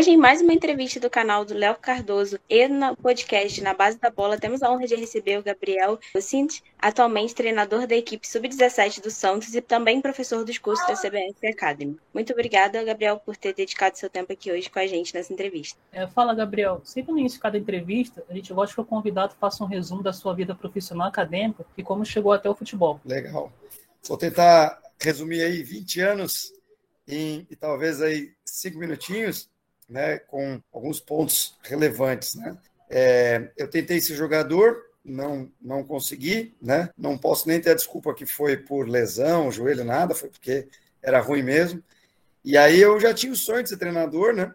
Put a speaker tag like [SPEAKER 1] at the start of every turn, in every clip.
[SPEAKER 1] Hoje, em mais uma entrevista do canal do Léo Cardoso e no podcast Na Base da Bola, temos a honra de receber o Gabriel Lucint, atualmente treinador da equipe Sub-17 do Santos e também professor dos cursos da CBF Academy. Muito obrigada, Gabriel, por ter dedicado seu tempo aqui hoje com a gente nessa entrevista.
[SPEAKER 2] É, fala, Gabriel. Sempre no início de cada entrevista, a gente gosta que o convidado faça um resumo da sua vida profissional acadêmica e como chegou até o futebol.
[SPEAKER 3] Legal. Vou tentar resumir aí 20 anos em, e talvez aí cinco minutinhos né, com alguns pontos relevantes. Né? É, eu tentei ser jogador, não, não consegui, né? não posso nem ter a desculpa que foi por lesão, joelho, nada, foi porque era ruim mesmo. E aí eu já tinha o sonho de ser treinador, né?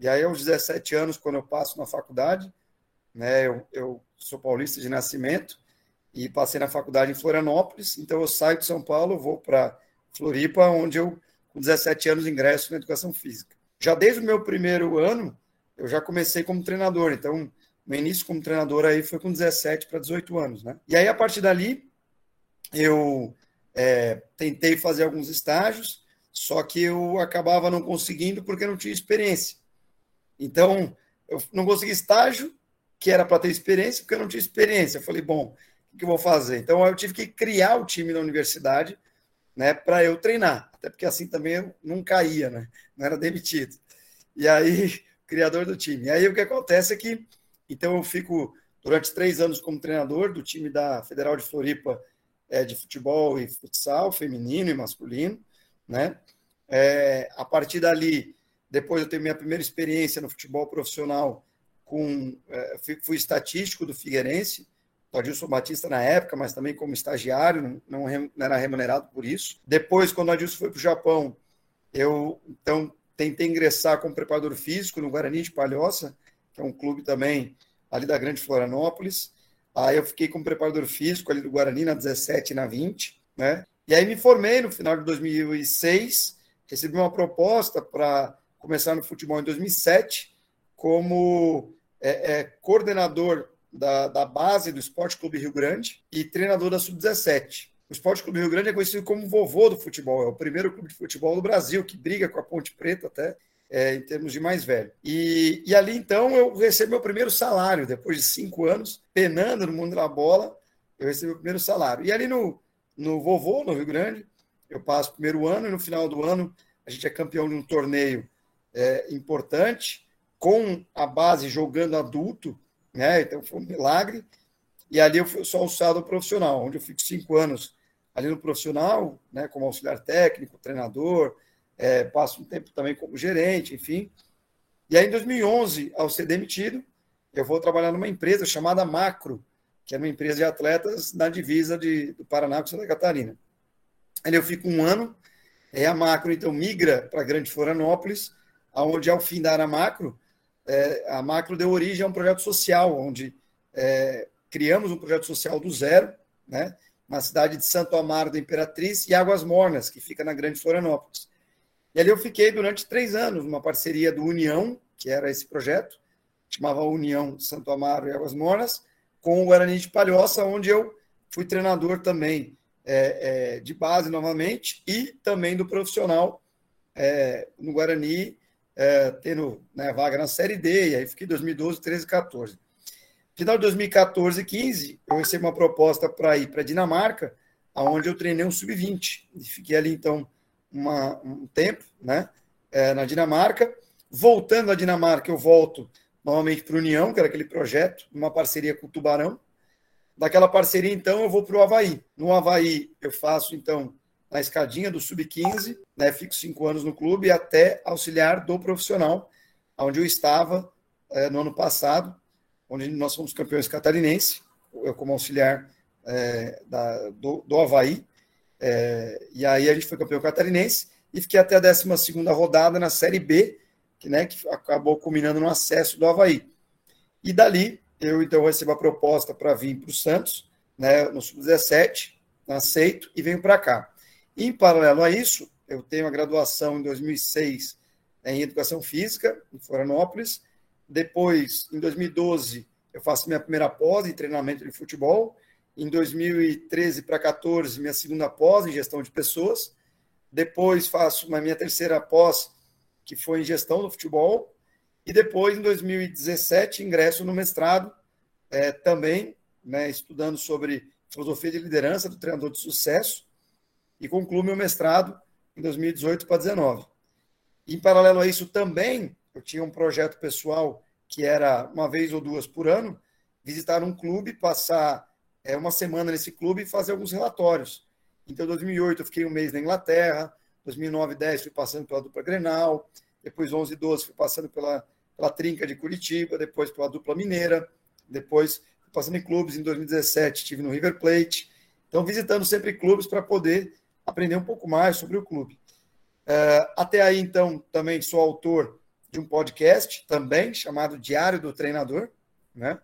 [SPEAKER 3] E aí, aos 17 anos, quando eu passo na faculdade, né, eu, eu sou paulista de nascimento e passei na faculdade em Florianópolis, então eu saio de São Paulo, vou para Floripa, onde eu, com 17 anos, ingresso na educação física já desde o meu primeiro ano, eu já comecei como treinador. Então, meu início como treinador aí foi com 17 para 18 anos, né? E aí, a partir dali, eu é, tentei fazer alguns estágios, só que eu acabava não conseguindo porque não tinha experiência. Então, eu não consegui estágio, que era para ter experiência, porque eu não tinha experiência. Eu falei, bom, o que eu vou fazer? Então, eu tive que criar o time da universidade né, para eu treinar até porque assim também não caía, né? Não era demitido. E aí, criador do time. E aí o que acontece é que, então eu fico durante três anos como treinador do time da Federal de Floripa é, de futebol e futsal, feminino e masculino, né? É, a partir dali, depois eu tenho minha primeira experiência no futebol profissional com é, fui, fui estatístico do Figueirense, o Adilson Batista na época, mas também como estagiário, não, era remunerado por isso. Depois, quando o Adilson foi para o Japão, eu então tentei ingressar como preparador físico no Guarani de Palhoça, que é um clube também ali da Grande Florianópolis. Aí eu fiquei como preparador físico ali do Guarani na 17 e na 20, né? E aí me formei no final de 2006, recebi uma proposta para começar no futebol em 2007 como é, é, coordenador da, da base do Esporte Clube Rio Grande e treinador da Sub-17. O Esporte Clube Rio Grande é conhecido como vovô do futebol, é o primeiro clube de futebol do Brasil, que briga com a Ponte Preta até é, em termos de mais velho. E, e ali então eu recebi meu primeiro salário, depois de cinco anos, penando no mundo da bola, eu recebi meu primeiro salário. E ali no, no vovô, no Rio Grande, eu passo o primeiro ano e no final do ano a gente é campeão de um torneio é, importante, com a base jogando adulto, né? Então foi um milagre. E ali eu sou alçado profissional, onde eu fico cinco anos ali no profissional, né, como auxiliar técnico, treinador, é, passo um tempo também como gerente, enfim. E aí, em 2011, ao ser demitido, eu vou trabalhar numa empresa chamada Macro, que é uma empresa de atletas na divisa de, do Paraná com Santa Catarina. Ali eu fico um ano, e a Macro, então, migra para Grande Florianópolis, onde, ao fim da Macro, é, a Macro deu origem a um projeto social, onde é, criamos um projeto social do zero, né, na cidade de Santo Amaro da Imperatriz e Águas Mornas, que fica na Grande Florianópolis. E ali eu fiquei durante três anos, numa parceria do União, que era esse projeto, chamava União Santo Amaro e Águas Mornas, com o Guarani de Palhoça, onde eu fui treinador também é, é, de base novamente e também do profissional é, no Guarani é, tendo né, vaga na Série D, e aí fiquei 2012, 13 14. Final de 2014 e 15, eu recebi uma proposta para ir para Dinamarca, aonde eu treinei um sub-20. E fiquei ali, então, uma, um tempo né, é, na Dinamarca. Voltando à Dinamarca, eu volto novamente para o União, que era aquele projeto, uma parceria com o Tubarão. Daquela parceria, então, eu vou para o Havaí. No Havaí, eu faço, então, na escadinha do sub-15, né, fico cinco anos no clube até auxiliar do profissional, onde eu estava é, no ano passado, onde nós fomos campeões catarinense, eu como auxiliar é, da, do, do Havaí, é, e aí a gente foi campeão catarinense e fiquei até a 12 rodada na Série B, que, né, que acabou culminando no acesso do Havaí. E dali eu então recebo a proposta para vir para o Santos, né, no Sub-17, aceito e venho para cá. Em paralelo a isso, eu tenho a graduação em 2006 em Educação Física, em Florianópolis. Depois, em 2012, eu faço minha primeira pós em treinamento de futebol. Em 2013 para 14, minha segunda pós em gestão de pessoas. Depois faço uma minha terceira pós, que foi em gestão do futebol. E depois, em 2017, ingresso no mestrado, é, também né, estudando sobre filosofia de liderança do treinador de sucesso, e concluo meu mestrado em 2018 para 2019. Em paralelo a isso, também eu tinha um projeto pessoal que era uma vez ou duas por ano, visitar um clube, passar é, uma semana nesse clube e fazer alguns relatórios. Então, em 2008 eu fiquei um mês na Inglaterra, 2009 10 fui passando pela dupla Grenal, depois 11 e 12 fui passando pela, pela Trinca de Curitiba, depois pela dupla Mineira, depois fui passando em clubes, em 2017 estive no River Plate, então visitando sempre clubes para poder aprender um pouco mais sobre o clube. Uh, até aí, então, também sou autor de um podcast também chamado Diário do Treinador, né?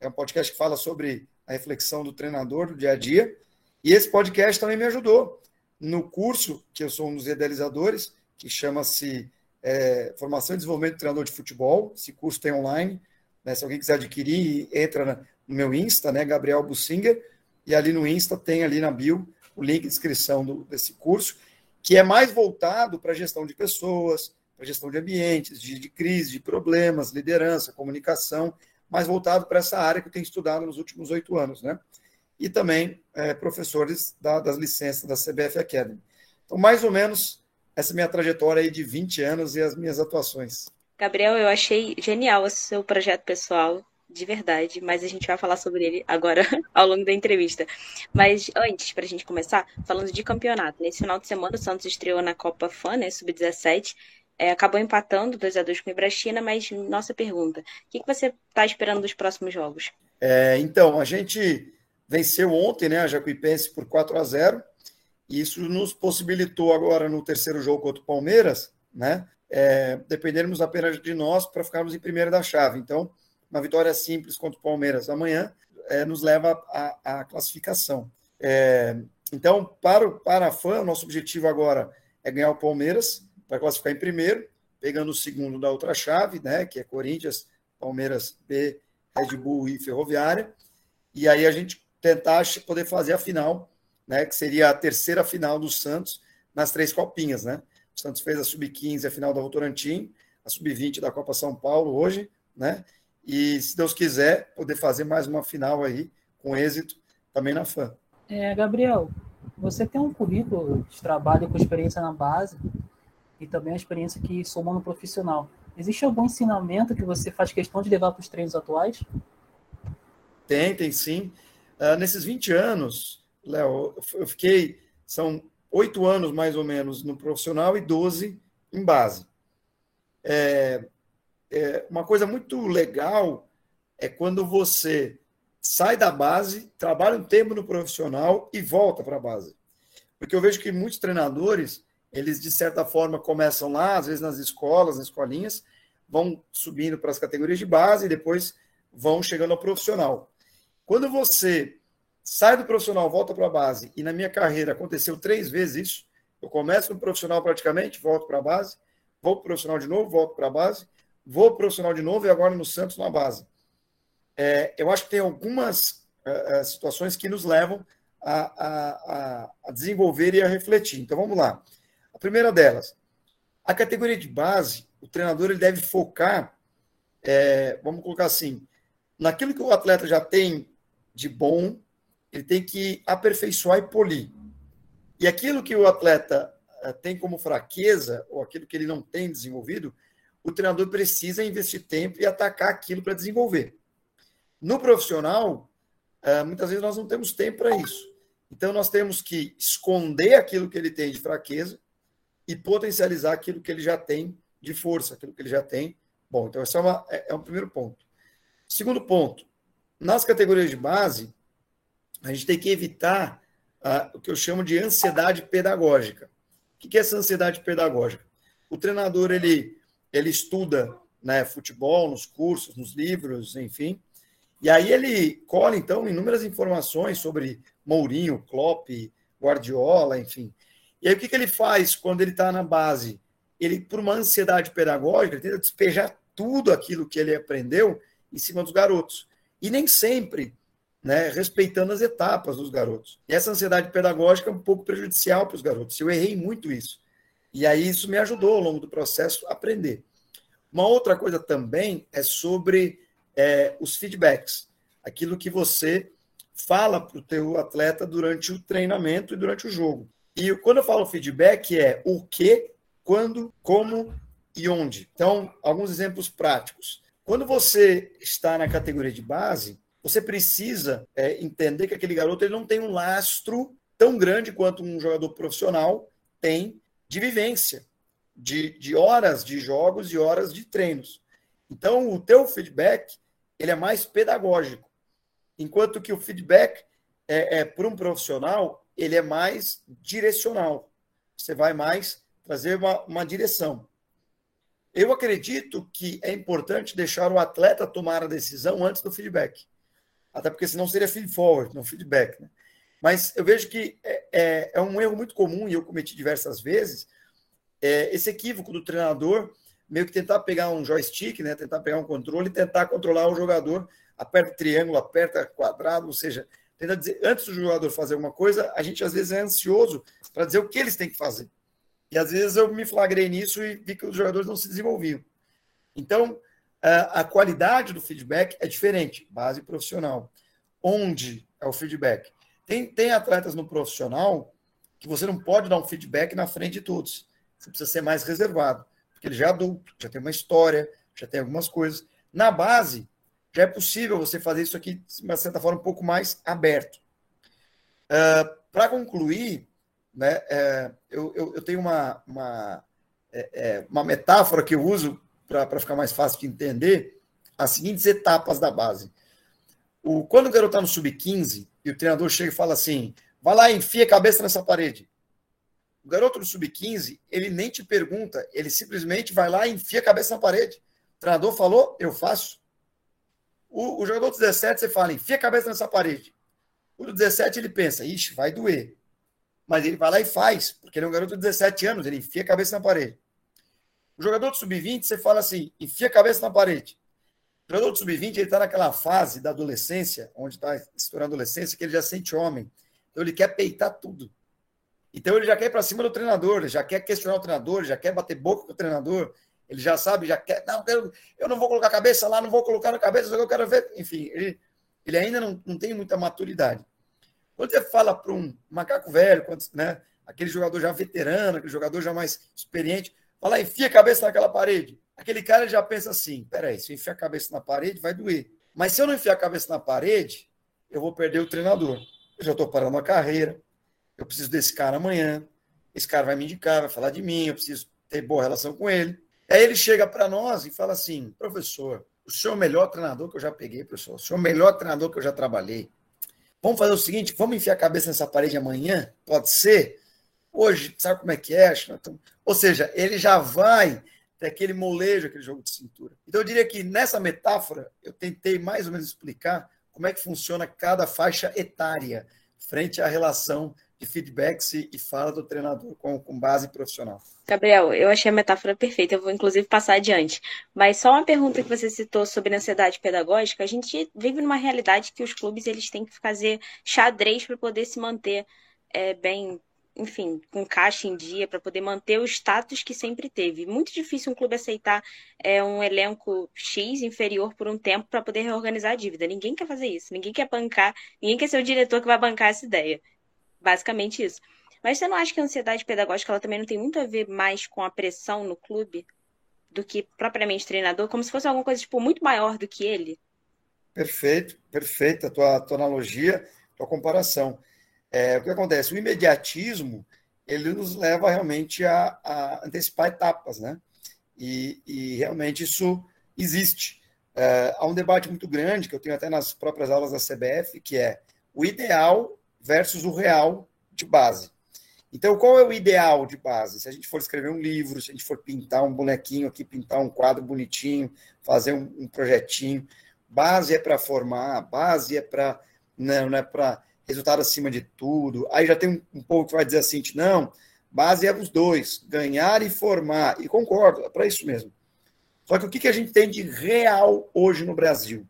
[SPEAKER 3] É um podcast que fala sobre a reflexão do treinador do dia a dia. E esse podcast também me ajudou no curso que eu sou um dos idealizadores, que chama-se é, Formação e Desenvolvimento do Treinador de Futebol. Esse curso tem online. Né? Se alguém quiser adquirir, entra no meu Insta, né? Gabriel Bussinger, e ali no Insta tem ali na bio o link de inscrição do, desse curso, que é mais voltado para a gestão de pessoas, para gestão de ambientes, de, de crise, de problemas, liderança, comunicação, mais voltado para essa área que eu tenho estudado nos últimos oito anos, né? E também é, professores da, das licenças da CBF Academy. Então, mais ou menos, essa minha trajetória aí de 20 anos e as minhas atuações.
[SPEAKER 1] Gabriel, eu achei genial esse seu projeto pessoal de verdade, mas a gente vai falar sobre ele agora ao longo da entrevista. Mas antes, para a gente começar, falando de campeonato. Nesse final de semana, o Santos estreou na Copa Fã, né, Sub-17. É, acabou empatando 2 a 2 com o Ibrachina, mas nossa pergunta: o que, que você está esperando dos próximos jogos?
[SPEAKER 3] É, então, a gente venceu ontem né, a Jacuipense por 4 a 0 e isso nos possibilitou agora no terceiro jogo contra o Palmeiras, né, é, dependermos apenas de nós para ficarmos em primeira da chave. Então, uma vitória simples contra o Palmeiras amanhã é, nos leva à classificação. É, então, para, para a o nosso objetivo agora é ganhar o Palmeiras para classificar em primeiro, pegando o segundo da outra chave, né, que é Corinthians, Palmeiras B, Red Bull e Ferroviária. E aí a gente tentar poder fazer a final, né, que seria a terceira final do Santos nas três copinhas, né? O Santos fez a sub-15, a final da Votorantim, a sub-20 da Copa São Paulo hoje, né? E, se Deus quiser, poder fazer mais uma final aí com êxito também na FAM.
[SPEAKER 2] É, Gabriel, você tem um currículo de trabalho com experiência na base e também a experiência que somou no profissional. Existe algum ensinamento que você faz questão de levar para os treinos atuais?
[SPEAKER 3] Tem, tem sim. Uh, nesses 20 anos, Léo, eu fiquei, são oito anos mais ou menos no profissional e 12 em base. É, é, uma coisa muito legal é quando você sai da base, trabalha um tempo no profissional e volta para a base. Porque eu vejo que muitos treinadores, eles de certa forma começam lá, às vezes nas escolas, nas escolinhas, vão subindo para as categorias de base e depois vão chegando ao profissional. Quando você sai do profissional, volta para a base, e na minha carreira aconteceu três vezes isso, eu começo no profissional praticamente, volto para a base, vou para o profissional de novo, volto para a base, vou profissional de novo e agora no Santos na base. É, eu acho que tem algumas é, é, situações que nos levam a, a, a, desenvolver e a refletir. Então vamos lá. A primeira delas, a categoria de base, o treinador ele deve focar, é, vamos colocar assim, naquilo que o atleta já tem de bom, ele tem que aperfeiçoar e polir. E aquilo que o atleta é, tem como fraqueza, ou aquilo que ele não tem desenvolvido, o treinador precisa investir tempo e atacar aquilo para desenvolver. No profissional, é, muitas vezes nós não temos tempo para isso. Então, nós temos que esconder aquilo que ele tem de fraqueza e potencializar aquilo que ele já tem de força, aquilo que ele já tem. Bom, então, esse é, uma, é, é um primeiro ponto. Segundo ponto, nas categorias de base, a gente tem que evitar uh, o que eu chamo de ansiedade pedagógica. O que é essa ansiedade pedagógica? O treinador, ele ele estuda né, futebol nos cursos, nos livros, enfim. E aí ele colhe, então, inúmeras informações sobre Mourinho, Klopp, Guardiola, enfim. E aí o que, que ele faz quando ele está na base? Ele, por uma ansiedade pedagógica, ele tenta despejar tudo aquilo que ele aprendeu em cima dos garotos. E nem sempre né, respeitando as etapas dos garotos. E essa ansiedade pedagógica é um pouco prejudicial para os garotos. Eu errei muito isso. E aí isso me ajudou ao longo do processo a aprender. Uma outra coisa também é sobre é, os feedbacks, aquilo que você fala para o teu atleta durante o treinamento e durante o jogo. E quando eu falo feedback é o que, quando, como e onde. Então, alguns exemplos práticos. Quando você está na categoria de base, você precisa é, entender que aquele garoto ele não tem um lastro tão grande quanto um jogador profissional tem de vivência, de, de horas de jogos e horas de treinos. Então, o teu feedback ele é mais pedagógico, enquanto que o feedback é, é para um profissional ele é mais direcional. Você vai mais trazer uma, uma direção. Eu acredito que é importante deixar o atleta tomar a decisão antes do feedback. Até porque senão seria feed forward, não feedback. Né? Mas eu vejo que é, é, é, um erro muito comum, e eu cometi diversas vezes, é esse equívoco do treinador meio que tentar pegar um joystick, né, tentar pegar um controle tentar controlar o jogador, aperta triângulo, aperta quadrado, ou seja, tenta dizer, antes do jogador fazer alguma coisa, a gente às vezes é ansioso para dizer o que eles têm que fazer. E às vezes eu me flagrei nisso e vi que os jogadores não se desenvolviam. Então, a qualidade do feedback é diferente, base profissional. Onde é o feedback? Tem, tem atletas no profissional que você não pode dar um feedback na frente de todos. Você precisa ser mais reservado, porque ele já é adulto, já tem uma história, já tem algumas coisas. Na base, já é possível você fazer isso aqui, de uma certa forma, um pouco mais aberto. Uh, Para concluir, né, é, eu, eu, eu, tenho uma, uma, é, é uma metáfora que eu uso para ficar mais fácil de entender as seguintes etapas da base. O, quando o garoto está no sub-15 e o treinador chega e fala assim: vai lá enfia a cabeça nessa parede. O garoto do sub-15, ele nem te pergunta, ele simplesmente vai lá e enfia a cabeça na parede. O treinador falou, eu faço. O, o jogador do 17, você fala, enfia a cabeça nessa parede. O do 17, ele pensa, ixi, vai doer. Mas ele vai lá e faz, porque ele é um garoto de 17 anos, ele enfia a cabeça na parede. O jogador do sub-20, você fala assim, enfia a cabeça na parede. O jogador do sub-20, ele está naquela fase da adolescência, onde está estourando a adolescência, que ele já sente homem. Então ele quer peitar tudo. Então ele já quer ir para cima do treinador, ele já quer questionar o treinador, já quer bater boca com o treinador, ele já sabe, já quer. Não, eu, eu não vou colocar a cabeça lá, não vou colocar na cabeça, eu quero ver. Enfim, ele, ele ainda não, não tem muita maturidade. Quando você fala para um macaco velho, quando, né, aquele jogador já veterano, aquele jogador já mais experiente, Fala, enfia a cabeça naquela parede. Aquele cara já pensa assim: peraí, se eu enfiar a cabeça na parede, vai doer. Mas se eu não enfiar a cabeça na parede, eu vou perder o treinador. Eu já estou parando a carreira, eu preciso desse cara amanhã. Esse cara vai me indicar, vai falar de mim, eu preciso ter boa relação com ele. Aí ele chega para nós e fala assim: professor, o senhor é o melhor treinador que eu já peguei, professor. O senhor é o melhor treinador que eu já trabalhei. Vamos fazer o seguinte: vamos enfiar a cabeça nessa parede amanhã? Pode ser? Hoje, sabe como é que é? Ou seja, ele já vai ter aquele molejo, aquele jogo de cintura. Então, eu diria que nessa metáfora, eu tentei mais ou menos explicar como é que funciona cada faixa etária frente à relação de feedbacks e fala do treinador com, com base profissional.
[SPEAKER 1] Gabriel, eu achei a metáfora perfeita, eu vou inclusive passar adiante. Mas só uma pergunta que você citou sobre ansiedade pedagógica, a gente vive numa realidade que os clubes eles têm que fazer xadrez para poder se manter é, bem enfim, com caixa em dia para poder manter o status que sempre teve. Muito difícil um clube aceitar é, um elenco X inferior por um tempo para poder reorganizar a dívida. Ninguém quer fazer isso, ninguém quer bancar, ninguém quer ser o diretor que vai bancar essa ideia. Basicamente isso. Mas você não acha que a ansiedade pedagógica ela também não tem muito a ver mais com a pressão no clube do que propriamente treinador, como se fosse alguma coisa tipo muito maior do que ele?
[SPEAKER 3] Perfeito, perfeita a tua, tua analogia, tua comparação. É, o que acontece? O imediatismo ele nos leva realmente a, a antecipar etapas, né? E, e realmente isso existe. É, há um debate muito grande, que eu tenho até nas próprias aulas da CBF, que é o ideal versus o real de base. Então, qual é o ideal de base? Se a gente for escrever um livro, se a gente for pintar um bonequinho aqui, pintar um quadro bonitinho, fazer um, um projetinho, base é para formar, base é para não, não é para resultado acima de tudo. Aí já tem um, pouco que vai dizer assim, não, base é os dois, ganhar e formar. E concordo, é para isso mesmo. Só que o que, a gente tem de real hoje no Brasil?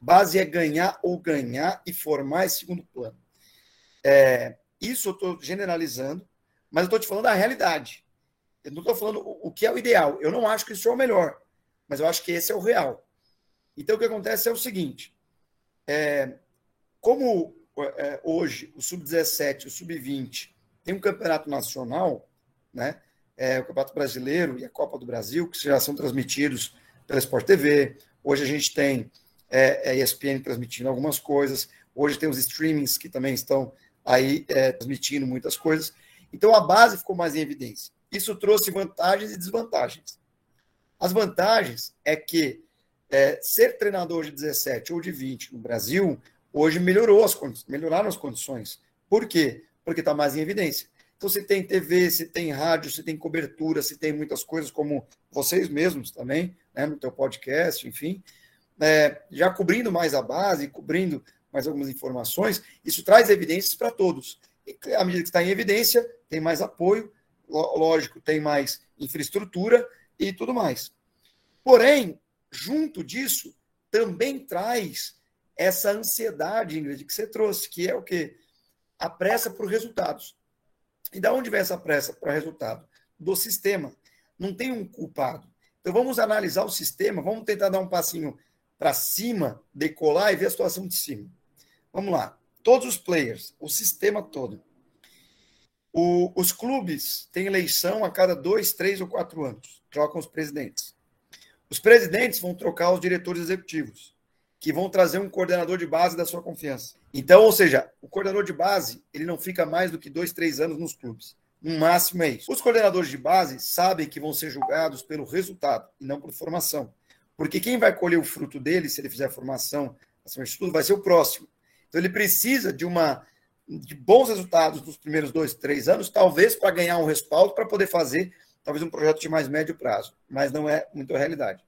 [SPEAKER 3] Base é ganhar ou ganhar e formar esse segundo plano. É, isso eu estou generalizando, mas eu estou te falando da realidade. Eu não estou falando o que é o ideal. Eu não acho que isso é o melhor. mas eu acho que esse é o real. Então, o que acontece é o seguinte: é, como é, hoje o sub-17, o sub-20 tem um campeonato nacional, né? É, o Campeonato Brasileiro e a Copa do Brasil, que já são transmitidos pela Sport TV. Hoje a gente tem é, a é, ESPN transmitindo algumas coisas. Hoje tem os streamings que também estão aí é, transmitindo muitas coisas. Então a base ficou mais em evidência. Isso trouxe vantagens e desvantagens. As vantagens é que é, ser treinador de 17 ou de 20 no Brasil hoje melhorou as melhoraram as condições. Por quê? Porque está mais em evidência. Então, se tem TV, se tem rádio, se tem cobertura, se tem muitas coisas, como vocês mesmos também, né, no teu podcast, enfim, é, já cobrindo mais a base, cobrindo mais algumas informações, isso traz evidências para todos. E à medida que está em evidência, tem mais apoio, lógico, tem mais infraestrutura e tudo mais. Porém, junto disso, também traz essa ansiedade, Ingrid, que você trouxe, que é o quê? A pressa por resultados. E da onde vem essa pressa para resultado? Do sistema. Não tem um culpado. Então vamos analisar o sistema, vamos tentar dar um passinho para cima, decolar e ver a situação de cima. Vamos lá. Todos os players, o sistema todo. O, os clubes têm eleição a cada dois, três ou quatro anos. Trocam os presidentes. Os presidentes vão trocar os diretores executivos que vão trazer um coordenador de base da sua confiança. Então, ou seja, o coordenador de base, ele não fica mais do que dois, três anos nos clubes. No máximo é isso. Os coordenadores de base sabem que vão ser julgados pelo resultado e não por formação. Porque quem vai colher o fruto dele, se ele fizer formação acima de tudo, vai ser o próximo. Então ele precisa de uma de bons resultados nos primeiros dois, três anos, talvez para ganhar um respaldo para poder fazer talvez um projeto de mais médio prazo, mas não é muito a realidade.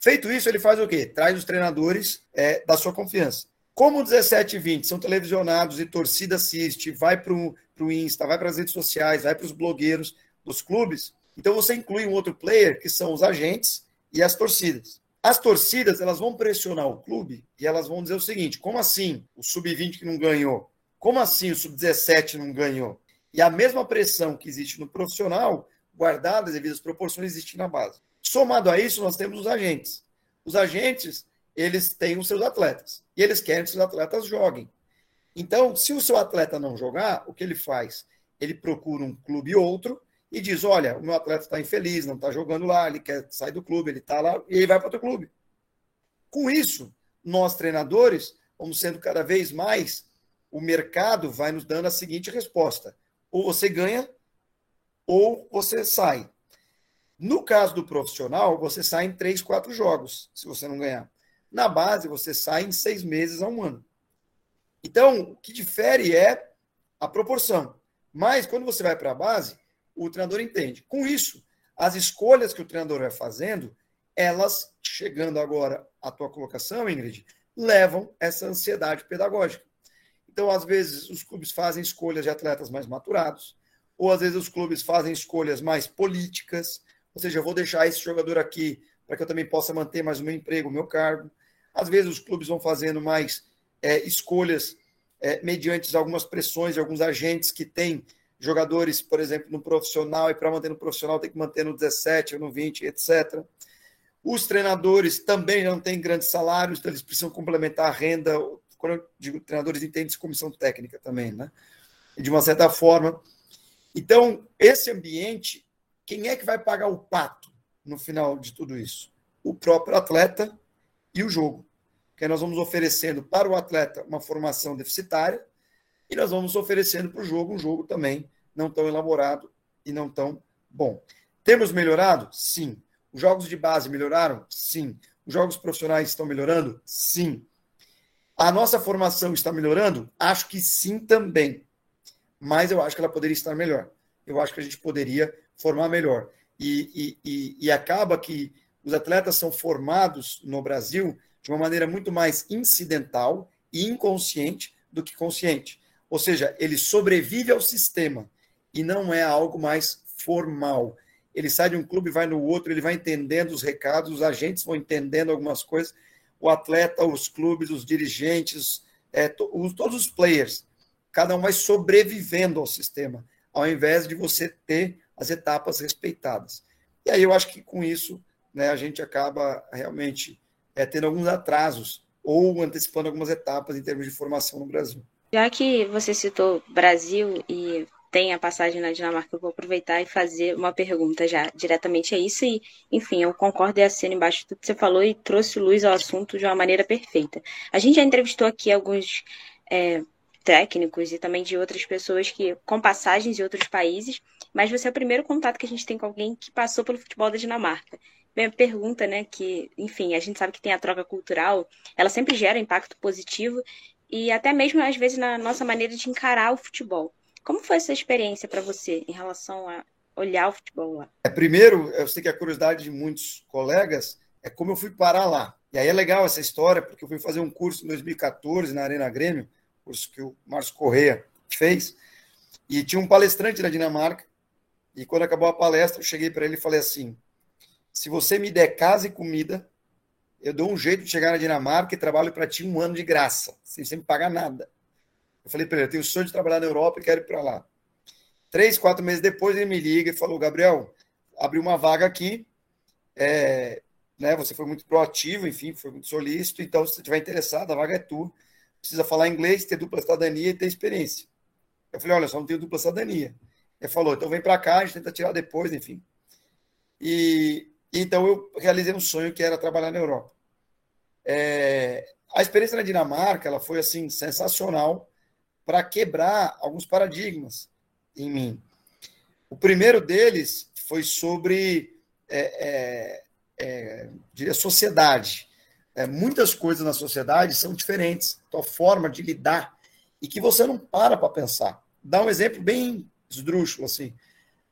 [SPEAKER 3] Feito isso, ele faz o quê? Traz os treinadores é, da sua confiança. Como 17 e 20 são televisionados e torcida assiste, vai para o Insta, vai para as redes sociais, vai para os blogueiros dos clubes, então você inclui um outro player, que são os agentes e as torcidas. As torcidas elas vão pressionar o clube e elas vão dizer o seguinte: como assim o sub-20 que não ganhou? Como assim o sub-17 não ganhou? E a mesma pressão que existe no profissional, guardada as devidas proporções, existe na base. Somado a isso, nós temos os agentes. Os agentes, eles têm os seus atletas. E eles querem que os atletas joguem. Então, se o seu atleta não jogar, o que ele faz? Ele procura um clube outro e diz: Olha, o meu atleta está infeliz, não está jogando lá, ele quer sair do clube, ele está lá, e ele vai para outro clube. Com isso, nós treinadores vamos sendo cada vez mais, o mercado vai nos dando a seguinte resposta: ou você ganha, ou você sai. No caso do profissional, você sai em três, quatro jogos, se você não ganhar. Na base, você sai em seis meses a um ano. Então, o que difere é a proporção. Mas, quando você vai para a base, o treinador entende. Com isso, as escolhas que o treinador vai fazendo, elas, chegando agora à tua colocação, Ingrid, levam essa ansiedade pedagógica. Então, às vezes, os clubes fazem escolhas de atletas mais maturados, ou às vezes os clubes fazem escolhas mais políticas, ou seja, eu vou deixar esse jogador aqui para que eu também possa manter mais o meu emprego, o meu cargo. Às vezes os clubes vão fazendo mais é, escolhas é, mediante algumas pressões de alguns agentes que têm jogadores, por exemplo, no profissional, e para manter no profissional tem que manter no 17 ou no 20, etc. Os treinadores também não têm grandes salários, então eles precisam complementar a renda. Quando eu digo treinadores, entende comissão técnica também, né? De uma certa forma. Então, esse ambiente quem é que vai pagar o pato no final de tudo isso? O próprio atleta e o jogo. Porque nós vamos oferecendo para o atleta uma formação deficitária e nós vamos oferecendo para o jogo um jogo também não tão elaborado e não tão bom. Temos melhorado? Sim. Os jogos de base melhoraram? Sim. Os jogos profissionais estão melhorando? Sim. A nossa formação está melhorando? Acho que sim também. Mas eu acho que ela poderia estar melhor. Eu acho que a gente poderia formar melhor. E, e, e, acaba que os atletas são formados no Brasil de uma maneira muito mais incidental e inconsciente do que consciente. Ou seja, ele sobrevive ao sistema e não é algo mais formal. Ele sai de um clube, vai no outro, ele vai entendendo os recados, os agentes vão entendendo algumas coisas, o atleta, os clubes, os dirigentes, é, to, os, todos os players, cada um vai sobrevivendo ao sistema, ao invés de você ter as etapas respeitadas. E aí eu acho que com isso né, a gente acaba realmente é, tendo alguns atrasos ou antecipando algumas etapas em termos de formação no Brasil.
[SPEAKER 1] Já que você citou Brasil e tem a passagem na Dinamarca, eu vou aproveitar e fazer uma pergunta já diretamente a isso. E, enfim, eu concordo e assino embaixo de tudo que você falou e trouxe luz ao assunto de uma maneira perfeita. A gente já entrevistou aqui alguns é, técnicos e também de outras pessoas que com passagens em outros países, mas você é o primeiro contato que a gente tem com alguém que passou pelo futebol da Dinamarca. Minha pergunta, né, que, enfim, a gente sabe que tem a troca cultural, ela sempre gera impacto positivo e até mesmo às vezes na nossa maneira de encarar o futebol. Como foi essa experiência para você em relação a olhar o futebol lá?
[SPEAKER 3] É, primeiro, eu sei que a curiosidade de muitos colegas é como eu fui parar lá. E aí é legal essa história, porque eu fui fazer um curso em 2014 na Arena Grêmio, curso que o Márcio Correia fez, e tinha um palestrante da Dinamarca, e quando acabou a palestra, eu cheguei para ele e falei assim, se você me der casa e comida, eu dou um jeito de chegar na Dinamarca e trabalho para ti um ano de graça, sem você me pagar nada. Eu falei para ele, eu tenho o sonho de trabalhar na Europa e quero ir para lá. Três, quatro meses depois, ele me liga e falou, Gabriel, abriu uma vaga aqui, é, né, você foi muito proativo, enfim, foi muito solícito, então se você estiver interessado, a vaga é tua. Precisa falar inglês, ter dupla cidadania e ter experiência. Eu falei, olha, só não tenho dupla cidadania. Ele falou, então vem para cá, a gente tenta tirar depois, enfim. E então eu realizei um sonho que era trabalhar na Europa. É, a experiência na Dinamarca, ela foi assim sensacional, para quebrar alguns paradigmas em mim. O primeiro deles foi sobre é, é, é, sociedade. É, muitas coisas na sociedade são diferentes, tua forma de lidar, e que você não para para pensar. Dá um exemplo bem esdrúxulo, assim.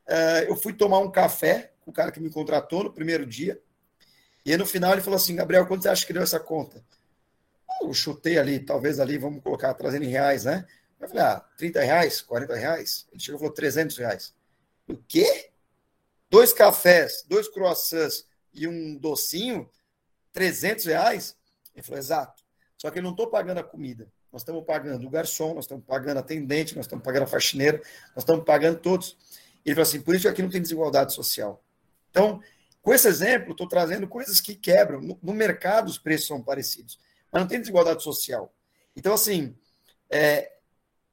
[SPEAKER 3] É, eu fui tomar um café com o cara que me contratou no primeiro dia, e aí no final ele falou assim, Gabriel, quanto você acha que deu essa conta? Eu chutei ali, talvez ali, vamos colocar, trazendo em reais, né? Eu falei, ah, 30 reais, 40 reais? Ele chegou e falou 300 reais. O quê? Dois cafés, dois croissants e um docinho, 300 reais? Ele falou, exato. Só que eu não estou pagando a comida. Nós estamos pagando o garçom, nós estamos pagando atendente, nós estamos pagando a faxineira, nós estamos pagando todos. Ele falou assim, por isso que aqui não tem desigualdade social. Então, com esse exemplo, estou trazendo coisas que quebram. No, no, mercado, os preços são parecidos, mas não tem desigualdade social. Então, assim, é,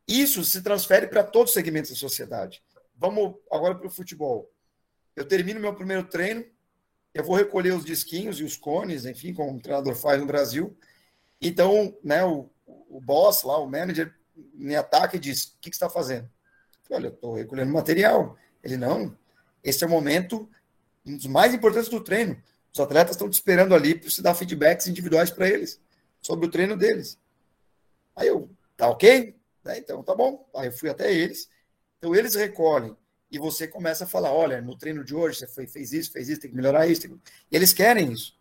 [SPEAKER 3] isso se transfere para todos os segmentos da sociedade. Vamos agora para o futebol. Eu termino meu primeiro treino, eu vou recolher os disquinhos e os cones, enfim, como o treinador faz no Brasil. Então, né, o, o boss lá, o manager, me ataca e diz: O que, que você está fazendo? Eu falei, Olha, eu estou recolhendo material. Ele, não, esse é o momento, um dos mais importantes do treino. Os atletas estão te esperando ali para você dar feedbacks individuais para eles, sobre o treino deles. Aí eu, tá ok? Né? Então, tá bom. Aí eu fui até eles. Então, eles recolhem e você começa a falar: olha, no treino de hoje você foi, fez isso, fez isso, tem que melhorar isso. E eles querem isso.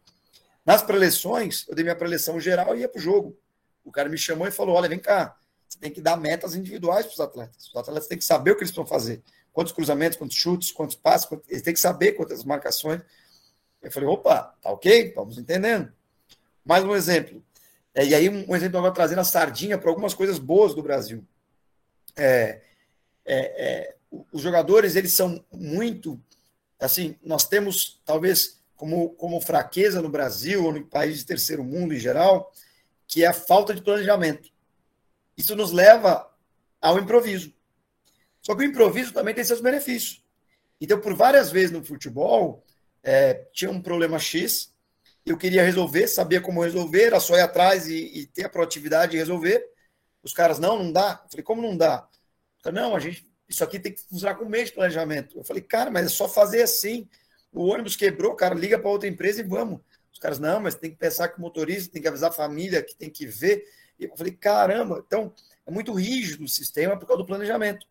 [SPEAKER 3] Nas preleções, eu dei minha preleção geral e ia para o jogo. O cara me chamou e falou: olha, vem cá, você tem que dar metas individuais para os atletas. Os atletas têm que saber o que eles vão fazer. Quantos cruzamentos, quantos chutes, quantos passos, quantos... eles têm que saber quantas marcações. Eu falei: opa, tá ok, vamos entendendo. Mais um exemplo. É, e aí, um, exemplo agora trazendo a sardinha para algumas coisas boas do Brasil. É, é, é, os jogadores, eles são muito. Assim, nós temos, talvez, como, como fraqueza no Brasil, ou no país de terceiro mundo em geral, que é a falta de planejamento. Isso nos leva ao improviso. Só que o improviso também tem seus benefícios. Então, por várias vezes no futebol, é, tinha um problema X, eu queria resolver, sabia como resolver, era só ir atrás e, e ter a proatividade de resolver. Os caras, não, não dá. Eu falei, como não dá? Falei, não, a gente, isso aqui tem que funcionar com um mês de planejamento. Eu falei, cara, mas é só fazer assim. O ônibus quebrou, cara, liga para outra empresa e vamos. Caras, não, mas tem que pensar que o motorista tem que avisar a família, que tem que ver. E eu falei, caramba, então é muito rígido o sistema por causa do planejamento.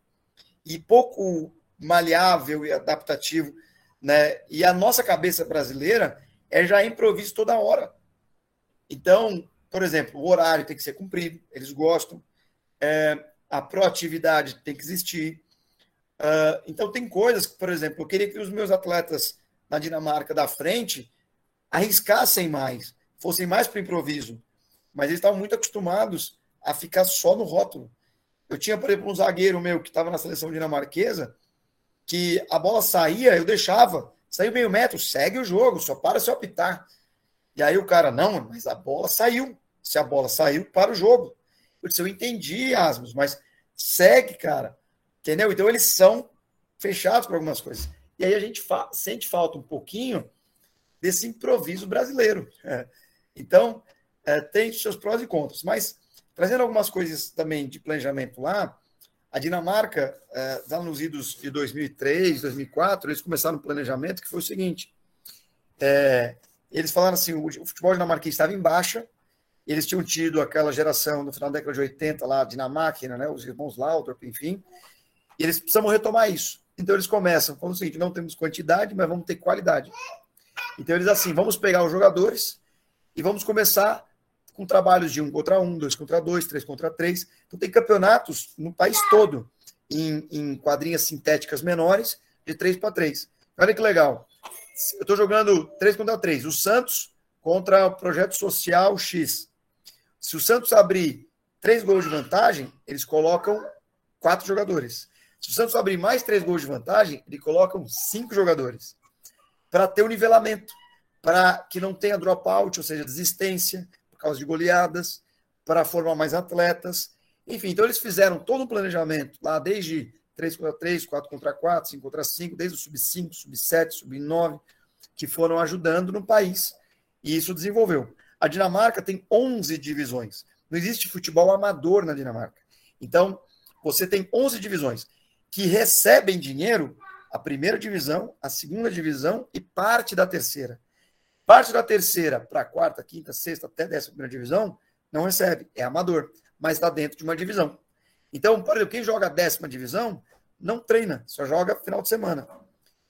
[SPEAKER 3] E pouco maleável e adaptativo. Né? E a nossa cabeça brasileira é já improviso toda hora. Então, por exemplo, o horário tem que ser cumprido, eles gostam, é, a proatividade tem que existir. Uh, então, tem coisas que, por exemplo, eu queria que os meus atletas na Dinamarca da frente arriscassem mais, fossem mais para o improviso, mas eles estavam muito acostumados a ficar só no rótulo. Eu tinha, por exemplo, um zagueiro meu que estava na seleção dinamarquesa, que a bola saía, eu deixava, Saiu meio metro, segue o jogo, só para se optar. E aí o cara, não, mas a bola saiu. Se a bola saiu, para o jogo. Eu disse, eu entendi, Asmos, mas segue, cara. Entendeu? Então eles são fechados para algumas coisas. E aí a gente fa sente falta um pouquinho desse improviso brasileiro. É. Então, é, tem seus prós e contras. Mas, trazendo algumas coisas também de planejamento lá, a Dinamarca, é, lá nos idos de 2003, 2004, eles começaram um planejamento que foi o seguinte: é, eles falaram assim, o, futebol dinamarquês estava em baixa, eles tinham tido aquela geração no final da década de 80 lá, Dinamáquina, né, os irmãos Laudrup, enfim, e eles precisam retomar isso. Então eles começam falando o seguinte: não temos quantidade, mas vamos ter qualidade. Então eles assim, vamos pegar os jogadores e vamos começar com trabalhos de um contra um, dois contra dois, três contra três. Então tem campeonatos no país todo em, em quadrinhas sintéticas menores de três para três. Olha que legal. Eu estou jogando três contra três. O Santos contra o Projeto Social X. Se o Santos abrir três gols de vantagem, eles colocam quatro jogadores. Se o Santos abrir mais três gols de vantagem, eles colocam cinco jogadores. Para ter o um nivelamento. Para que não tenha dropout, ou seja, desistência, por causa de goleadas, para formar mais atletas. Enfim, então eles fizeram todo um planejamento lá, desde 3 contra 3, 4 contra 4, 5 contra 5, desde o sub-5, sub-7, sub-9, que foram ajudando no país. E isso desenvolveu. A Dinamarca tem 11 divisões. Não existe futebol amador na Dinamarca. Então, você tem 11 divisões que recebem dinheiro, a primeira divisão, a segunda divisão e parte da terceira. Parte da terceira para a quarta, quinta, sexta, até décima primeira divisão, não recebe, é amador, mas está dentro de uma divisão. Então, por exemplo, quem joga a décima divisão não treina, só joga final de semana.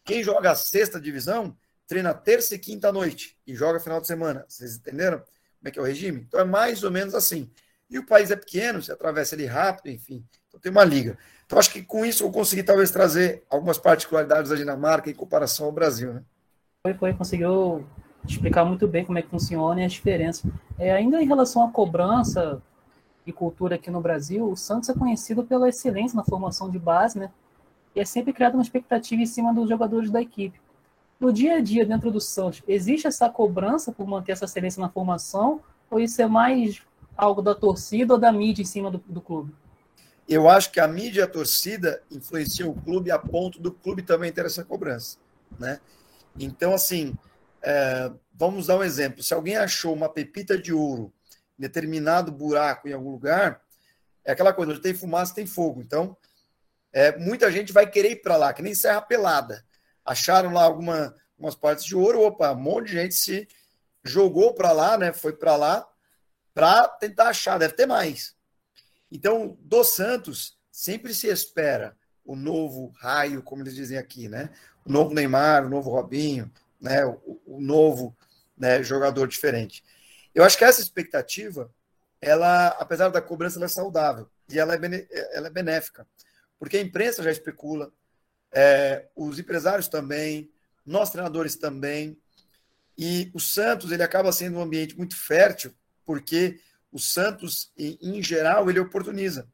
[SPEAKER 3] Quem joga a sexta divisão treina terça e quinta noite e joga final de semana. Vocês entenderam como é que é o regime? Então é mais ou menos assim. E o país é pequeno, você atravessa ele rápido, enfim. Então tem uma liga. Então acho que com isso eu consegui talvez trazer algumas particularidades da Dinamarca em comparação ao Brasil, né?
[SPEAKER 2] Foi, foi, conseguiu explicar muito bem como é que funciona e as diferenças. É, ainda em relação à cobrança e cultura aqui no Brasil, o Santos é conhecido pela excelência na formação de base, né? E é sempre criada uma expectativa em cima dos jogadores da equipe no dia a dia dentro do Santos, existe essa cobrança por manter essa excelência na formação? Ou isso é mais algo da torcida ou da mídia em cima do, do clube?
[SPEAKER 3] Eu acho que a mídia a torcida influenciam o clube a ponto do clube também ter essa cobrança. Né? Então, assim, é, vamos dar um exemplo. Se alguém achou uma pepita de ouro em determinado buraco em algum lugar, é aquela coisa, onde tem fumaça, tem fogo. Então, é, muita gente vai querer ir para lá, que nem Serra Pelada acharam lá alguma, algumas partes de ouro, opa, um monte de gente se jogou para lá, né? Foi para lá para tentar achar, deve ter mais. Então, do Santos sempre se espera o novo raio, como eles dizem aqui, né? O novo Neymar, o novo Robinho, né? O, o novo né, jogador diferente. Eu acho que essa expectativa, ela, apesar da cobrança, ela é saudável e ela é, ela é benéfica, porque a imprensa já especula, é, os empresários também, nós treinadores também. E o Santos ele acaba sendo um ambiente muito fértil, porque o Santos, em, geral, ele oportuniza.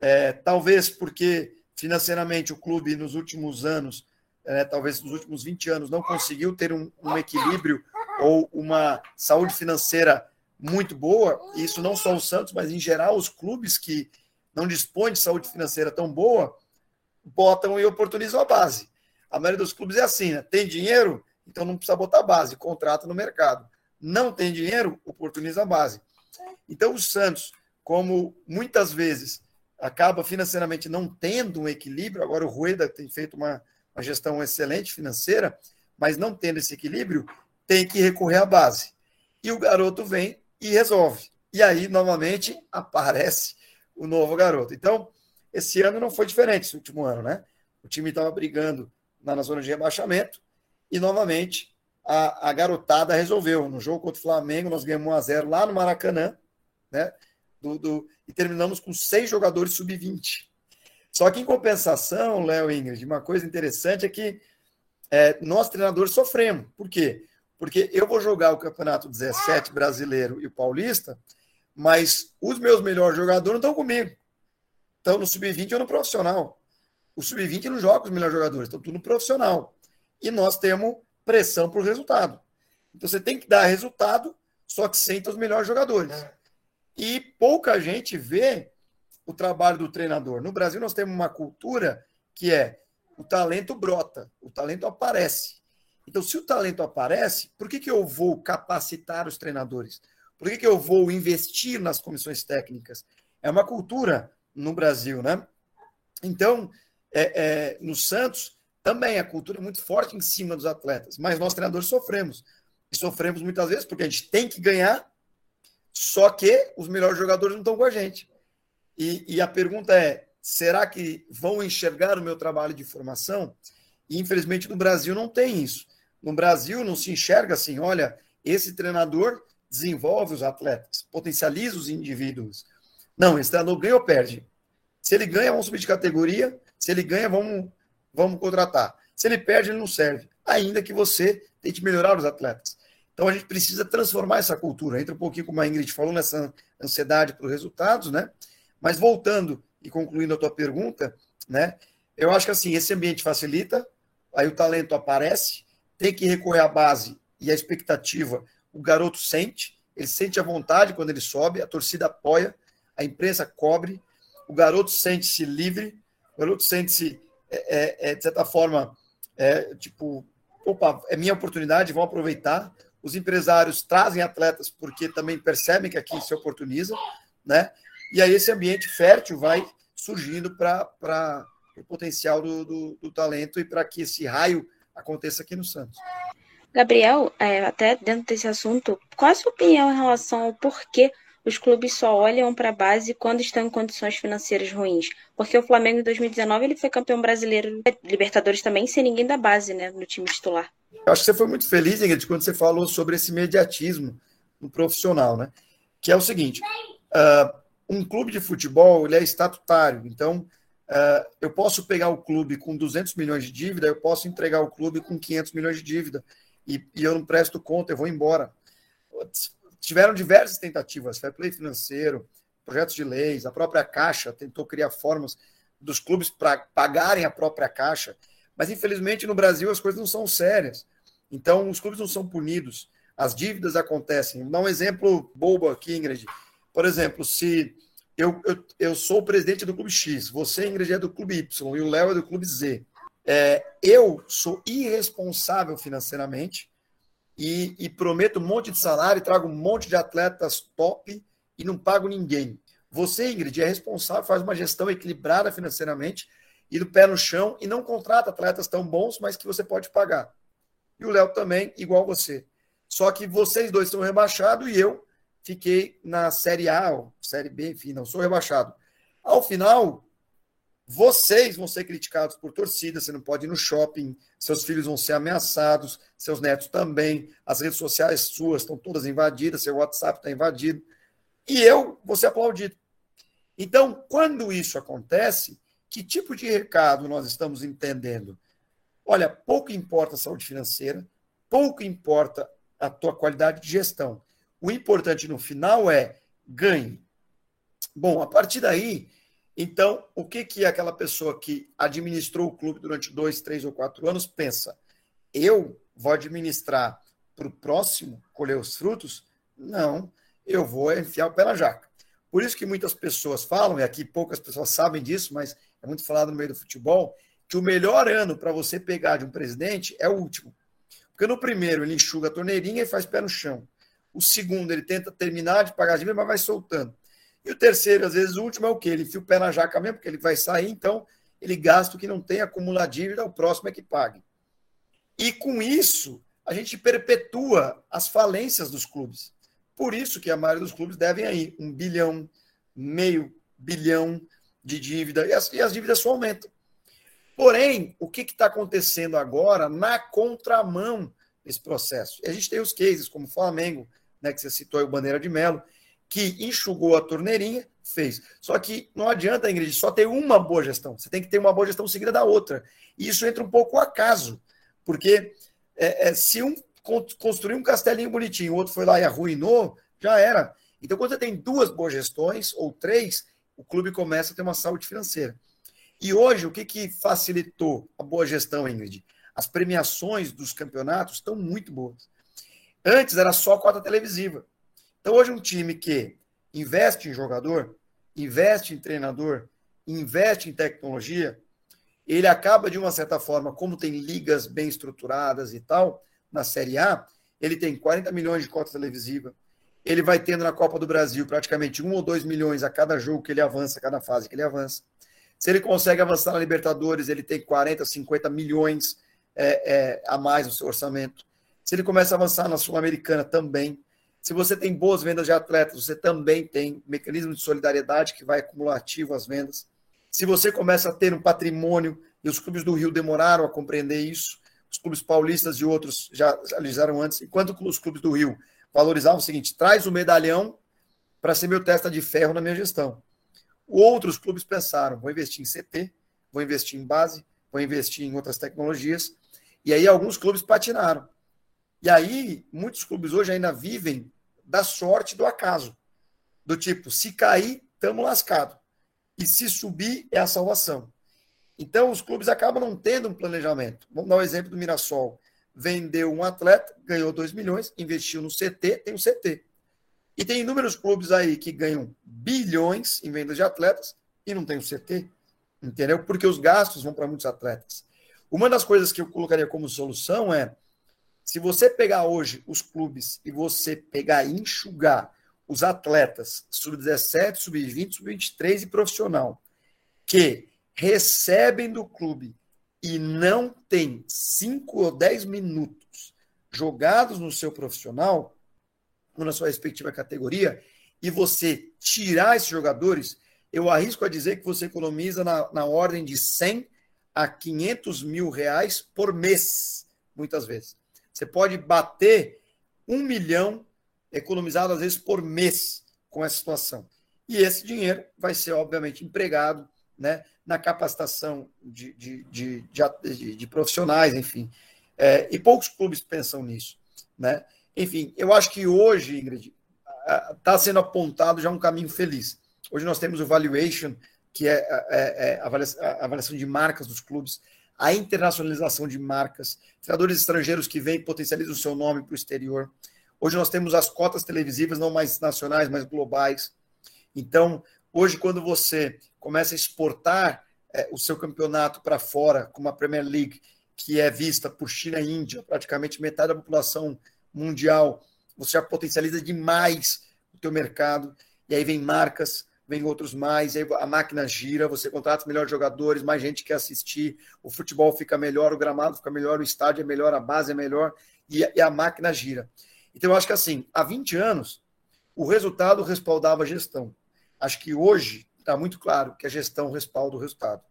[SPEAKER 3] É, talvez porque financeiramente o clube nos últimos anos, é, talvez nos últimos 20 anos, não conseguiu ter um, um equilíbrio ou uma saúde financeira muito boa. Isso não só o Santos, mas em geral os clubes que não dispõem de saúde financeira tão boa, botam e oportunizam a base. A maioria dos clubes é assim, né? Tem dinheiro, então não precisa botar base, contrata no mercado. Não tem dinheiro, oportuniza a base. Então o Santos, como muitas vezes acaba financeiramente não tendo um equilíbrio, agora o Rueda tem feito uma, uma gestão excelente financeira, mas não tendo esse equilíbrio, tem que recorrer à base. E o garoto vem e resolve. E aí, novamente, aparece o novo garoto. Então, esse ano não foi diferente, esse último ano, né? O time estava brigando na, na, zona de rebaixamento e, novamente, a, a, garotada resolveu. No jogo contra o Flamengo, nós ganhamos 1 a 0 lá no Maracanã, né? Do, do, e terminamos com seis jogadores sub-20. Só que, em compensação, Léo Ingrid, uma coisa interessante é que é, nós, treinadores, sofremos. Por quê? Porque eu vou jogar o Campeonato 17 brasileiro e o paulista, mas os meus melhores jogadores não estão comigo. Estão no sub-20 ou no profissional. O sub-20 não joga os melhores jogadores, estão tudo no profissional. e nós temos pressão por resultado. Então você tem que dar resultado, só que sem os melhores jogadores. E pouca gente vê o trabalho do treinador. No Brasil, nós temos uma cultura que é o talento brota, o talento aparece. Então, se o talento aparece, por que, que eu vou capacitar os treinadores? Por que, que eu vou investir nas comissões técnicas? É uma cultura no Brasil, né? Então, é, é, no Santos, também a cultura é muito forte em cima dos atletas, mas nós treinadores sofremos. E sofremos muitas vezes porque a gente tem que ganhar, só que os melhores jogadores não estão com a gente. E, e a pergunta é: será que vão enxergar o meu trabalho de formação? E infelizmente no Brasil não tem isso. No Brasil não se enxerga assim: olha, esse treinador desenvolve os atletas, potencializa os indivíduos. Não, esse treinador ganha ou perde. Se ele ganha, vamos subir de categoria. Se ele ganha, vamos, vamos contratar. Se ele perde, ele não serve. Ainda que você tente melhorar os atletas. Então a gente precisa transformar essa cultura. Entra um pouquinho, como a Ingrid falou, nessa ansiedade para os resultados, né? Mas voltando e concluindo a tua pergunta, né? Eu acho que assim, esse ambiente facilita, aí o talento aparece, tem que recorrer à base e à expectativa. O garoto sente, ele sente a vontade quando ele sobe, a torcida apoia, a imprensa cobre, o garoto sente-se livre, o garoto sente-se, é, é, é, de certa forma, é, tipo, opa, é minha oportunidade, vão aproveitar. Os empresários trazem atletas porque também percebem que aqui se oportuniza, né? E aí esse ambiente fértil vai surgindo para o potencial do, do, do talento e para que esse raio aconteça aqui no Santos.
[SPEAKER 1] Gabriel, é, até dentro desse assunto, qual a sua opinião em relação ao porquê os clubes só olham para a base quando estão em condições financeiras ruins? Porque o Flamengo em 2019 ele foi campeão brasileiro, Libertadores também, sem ninguém da base, né, no time titular.
[SPEAKER 3] Eu acho que você foi muito feliz, Ingrid, quando você falou sobre esse mediatismo no profissional, né? Que é o seguinte: uh, um clube de futebol ele é estatutário, então uh, eu posso pegar o clube com 200 milhões de dívida, eu posso entregar o clube com 500 milhões de dívida e, e eu não presto conta, eu vou embora. Tiveram diversas tentativas, fair play financeiro, projetos de leis, a própria Caixa tentou criar formas dos clubes para pagarem a própria Caixa, mas infelizmente no Brasil as coisas não são sérias. Então os clubes não são punidos, as dívidas acontecem. Vou dar um exemplo bobo aqui, Ingrid. Por exemplo, se eu, eu, eu sou o presidente do clube X, você, Ingrid, é do clube Y e o Léo é do clube Z. É, eu sou irresponsável financeiramente e, e, prometo um monte de salário, trago um monte de atletas top e não pago ninguém. Você, Ingrid, é responsável, faz uma gestão equilibrada financeiramente e do pé no chão e não contrata atletas tão bons, mas que você pode pagar. E o Léo também, igual você. Só que vocês dois estão rebaixados e eu fiquei na Série A, ou Série B, enfim, não sou rebaixado. Ao final, vocês vão ser criticados por torcida, você não pode ir no shopping, seus filhos vão ser ameaçados, seus netos também, as redes sociais suas estão todas invadidas, seu WhatsApp está invadido, e eu vou ser aplaudido. Então, quando isso acontece, que tipo de recado nós estamos entendendo? Olha, pouco importa a saúde financeira, pouco importa a tua qualidade de gestão. O importante no final é ganhe. Bom, a partir daí, então, o que, que aquela pessoa que administrou o clube durante dois, três ou quatro anos pensa? Eu vou administrar para o próximo colher os frutos? Não, eu vou enfiar o pé na jaca. Por isso que muitas pessoas falam, e aqui poucas pessoas sabem disso, mas é muito falado no meio do futebol, que o melhor ano para você pegar de um presidente é o último. Porque no primeiro ele enxuga a torneirinha e faz pé no chão. O segundo, ele tenta terminar de pagar as dívidas, mas vai soltando. E o terceiro, às vezes, o último é o quê? Ele enfia o pé na jaca mesmo, porque ele vai sair, então ele gasta o que não tem, acumula dívida, o próximo é que pague. E com isso, a gente perpetua as falências dos clubes. Por isso que a maioria dos clubes devem aí um bilhão, meio bilhão de dívida, e as, e as dívidas só aumentam. Porém, o que está acontecendo agora na contramão esse processo. E a gente tem os cases, como o Flamengo, né, que você citou aí, o Bandeira de Melo, que enxugou a torneirinha, fez. Só que não adianta, Ingrid, só ter uma boa gestão. Você tem que ter uma boa gestão seguida da outra. E isso entra um pouco ao acaso, porque é, é, se um construiu um castelinho bonitinho, o outro foi lá e arruinou, já era. Então, quando você tem duas boas gestões, ou três, o clube começa a ter uma saúde financeira. E hoje, o que, que facilitou a boa gestão, Ingrid? As premiações dos campeonatos estão muito boas. Antes era só cota televisiva. Então hoje um time que investe em jogador, investe em treinador, investe em tecnologia, ele acaba de uma certa forma, como tem ligas bem estruturadas e tal, na Série A, ele tem 40 milhões de cota televisiva, ele vai tendo na Copa do Brasil praticamente um ou dois milhões a cada jogo que ele avança, a cada fase que ele avança. Se ele consegue avançar na Libertadores, ele tem 40, 50 milhões é, é, a mais no seu orçamento. Se ele começa a avançar na Sul-Americana também. Se você tem boas vendas de atletas, você também tem mecanismo de solidariedade que vai acumulativo às vendas. Se você começa a ter um patrimônio, e os clubes do Rio demoraram a compreender isso, os clubes paulistas e outros já realizaram antes, enquanto os clubes do Rio valorizavam o seguinte: traz o medalhão para ser meu testa de ferro na minha gestão. Outros clubes pensaram: vou investir em CT, vou investir em base, vou investir em outras tecnologias. E aí alguns clubes patinaram. E aí muitos clubes hoje ainda vivem da sorte do acaso. Do tipo, se cair, estamos lascados. E se subir, é a salvação. Então, os clubes acabam não tendo um planejamento. Vamos dar o um exemplo do Mirassol vendeu um atleta, ganhou 2 milhões, investiu no CT, tem um CT. E tem inúmeros clubes aí que ganham bilhões em vendas de atletas e não tem um CT, entendeu? Porque os gastos vão para muitos atletas. Uma das coisas que eu colocaria como solução é se você pegar hoje os clubes e você pegar e enxugar os atletas sub-17, sub-20, sub-23 e profissional que recebem do clube e não tem 5 ou 10 minutos jogados no seu profissional, ou na sua respectiva categoria, e você tirar esses jogadores, eu arrisco a dizer que você economiza na, na ordem de 100 a 500 mil reais por mês, muitas vezes. Você pode bater um milhão economizado, às vezes, por mês com essa situação. E esse dinheiro vai ser, obviamente, empregado né, na capacitação de, de, de, de, de profissionais, enfim. É, e poucos clubes pensam nisso. Né? Enfim, eu acho que hoje, Ingrid, está sendo apontado já um caminho feliz. Hoje nós temos o valuation, que é, é, é a, avaliação, de marcas dos clubes, a internacionalização de marcas, treinadores estrangeiros que vêm e potencializam o seu nome para o exterior. Hoje nós temos as cotas televisivas, não mais nacionais, mas globais. Então, hoje, quando você começa a exportar é, o seu campeonato para fora, como a Premier League, que é vista por China e Índia, praticamente metade da população mundial, você já potencializa demais o teu mercado, e aí vem marcas, vem outros mais, aí a máquina gira, você contrata melhores jogadores, mais gente quer assistir, o futebol fica melhor, o gramado fica melhor, o estádio é melhor, a base é melhor, e, e a máquina gira. Então, eu acho que assim, há 20 anos, o resultado respaldava a gestão. Acho que hoje está muito claro que a gestão respalda o resultado.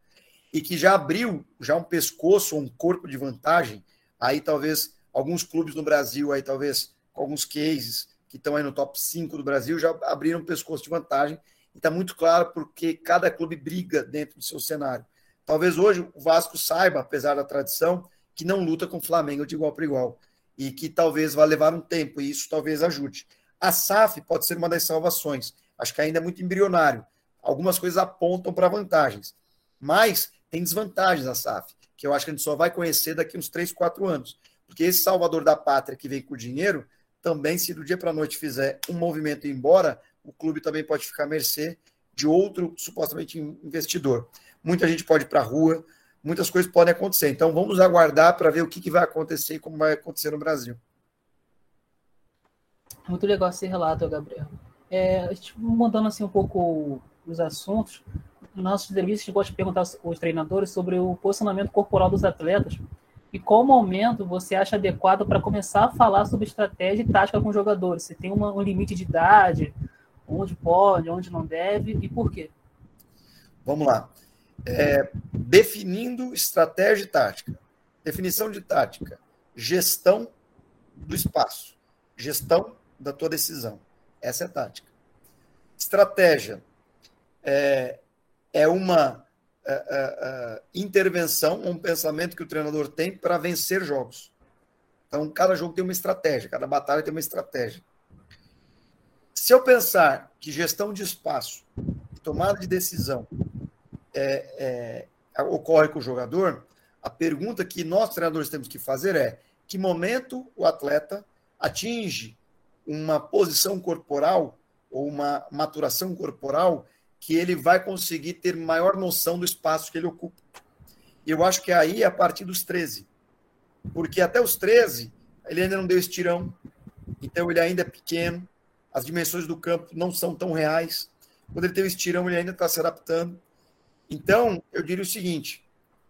[SPEAKER 3] E que já abriu já um pescoço, um corpo de vantagem, aí talvez alguns clubes no Brasil, aí talvez alguns cases que estão aí no top 5 do Brasil, já abriram um pescoço de vantagem. E está muito claro porque cada clube briga dentro do seu cenário. Talvez hoje o Vasco saiba, apesar da tradição, que não luta com o Flamengo de igual para igual. E que talvez vá levar um tempo, e isso talvez ajude. A SAF pode ser uma das salvações. Acho que ainda é muito embrionário algumas coisas apontam para vantagens. Mas tem desvantagens a SAF, que eu acho que a gente só vai conhecer daqui uns 3, 4 anos. Porque esse salvador da pátria que vem com o dinheiro, também, se do dia para a noite fizer um movimento ir embora, o clube também pode ficar à mercê de outro supostamente investidor. Muita gente pode ir para a rua, muitas coisas podem acontecer. Então vamos aguardar para ver o que, que vai acontecer e como vai acontecer no Brasil.
[SPEAKER 2] Muito legal esse relato, Gabriel. É, mudando assim um pouco os assuntos, nossos entrevistas a gosta de perguntar aos treinadores sobre o posicionamento corporal dos atletas e qual momento você acha adequado para começar a falar sobre estratégia e tática com jogadores. Se tem uma, um limite de idade, onde pode, onde não deve e por quê?
[SPEAKER 3] Vamos lá. É, definindo estratégia e tática. Definição de tática. Gestão do espaço. Gestão da tua decisão. Essa é a tática. Estratégia é, é uma é, é, é, intervenção, um pensamento que o treinador tem para vencer jogos. Então, cada jogo tem uma estratégia, cada batalha tem uma estratégia. Se eu pensar que gestão de espaço, tomada de decisão, é, é, ocorre com o jogador, A pergunta que nós, treinadores, temos que fazer é: que momento o atleta atinge uma posição corporal ou uma maturação corporal que ele vai conseguir ter maior noção do espaço que ele ocupa? Eu acho que aí é a partir dos 13. Porque até os 13, ele ainda não deu estirão, então ele ainda é pequeno, as dimensões do campo não são tão reais. Quando ele tem o estirão, ele ainda está se adaptando. Então, eu diria o seguinte: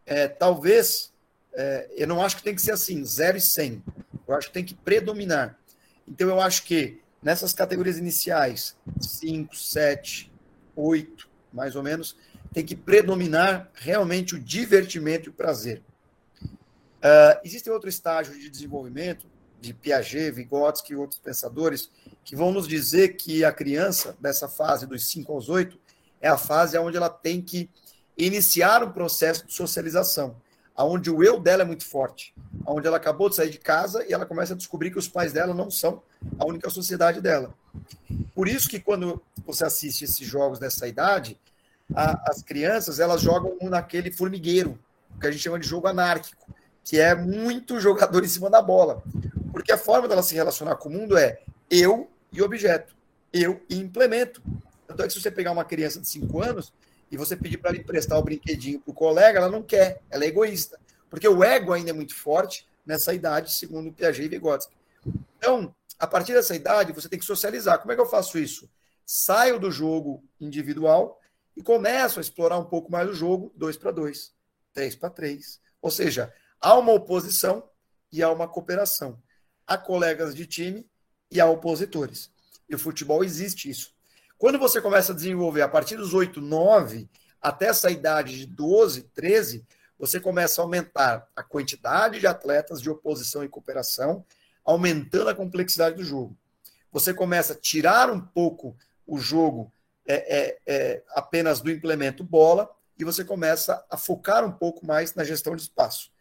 [SPEAKER 3] é, talvez, é, eu não acho que tem que ser assim, 0 e 100. Eu acho que tem que predominar. Então, eu acho que nessas categorias iniciais, 5, 7, 8, mais ou menos, tem que predominar realmente o divertimento e o prazer. Uh, existe outro estágio de desenvolvimento, de Piaget, Vygotsky e outros pensadores, que vão nos dizer que a criança, dessa fase dos 5 aos 8, é a fase onde ela tem que iniciar um processo de socialização, onde o eu dela é muito forte, onde ela acabou de sair de casa e ela começa a descobrir que os pais dela não são a única sociedade dela. Por isso que quando você assiste esses jogos dessa idade, a, as crianças elas jogam naquele formigueiro, que a gente chama de jogo anárquico, que é muito jogador em cima da bola. Porque a forma dela se relacionar com o mundo é eu e objeto, eu e implemento. Tanto é que se você pegar uma criança de 5 anos e você pedir para ela emprestar o brinquedinho para o colega, ela não quer, ela é egoísta. Porque o ego ainda é muito forte nessa idade, segundo Piaget e Vygotsky. Então, a partir dessa idade, você tem que socializar. Como é que eu faço isso? Saio do jogo individual e começo a explorar um pouco mais o jogo, dois para dois, três para três. Ou seja, há uma oposição e há uma cooperação. Há colegas de time e há opositores. E o futebol existe isso. Quando você começa a desenvolver a partir dos 8, 9, até essa idade de 12, 13, você começa a aumentar a quantidade de atletas de oposição e cooperação, aumentando a complexidade do jogo. Você começa a tirar um pouco o jogo é, é, é, apenas do implemento bola e você começa a focar um pouco mais na gestão de espaço.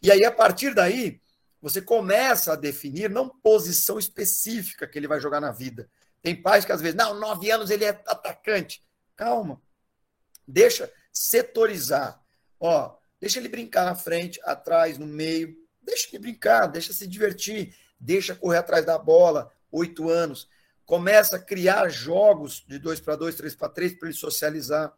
[SPEAKER 3] E aí, a partir daí, você começa a definir não posição específica que ele vai jogar na vida. Tem pais que às vezes, não, nove anos ele é atacante. Calma. Deixa setorizar. Ó, deixa ele brincar na frente, atrás, no meio. Deixa ele brincar, deixa se divertir, deixa correr atrás da bola. Oito anos começa a criar jogos de 2 para 2, 3 para 3 para ele socializar.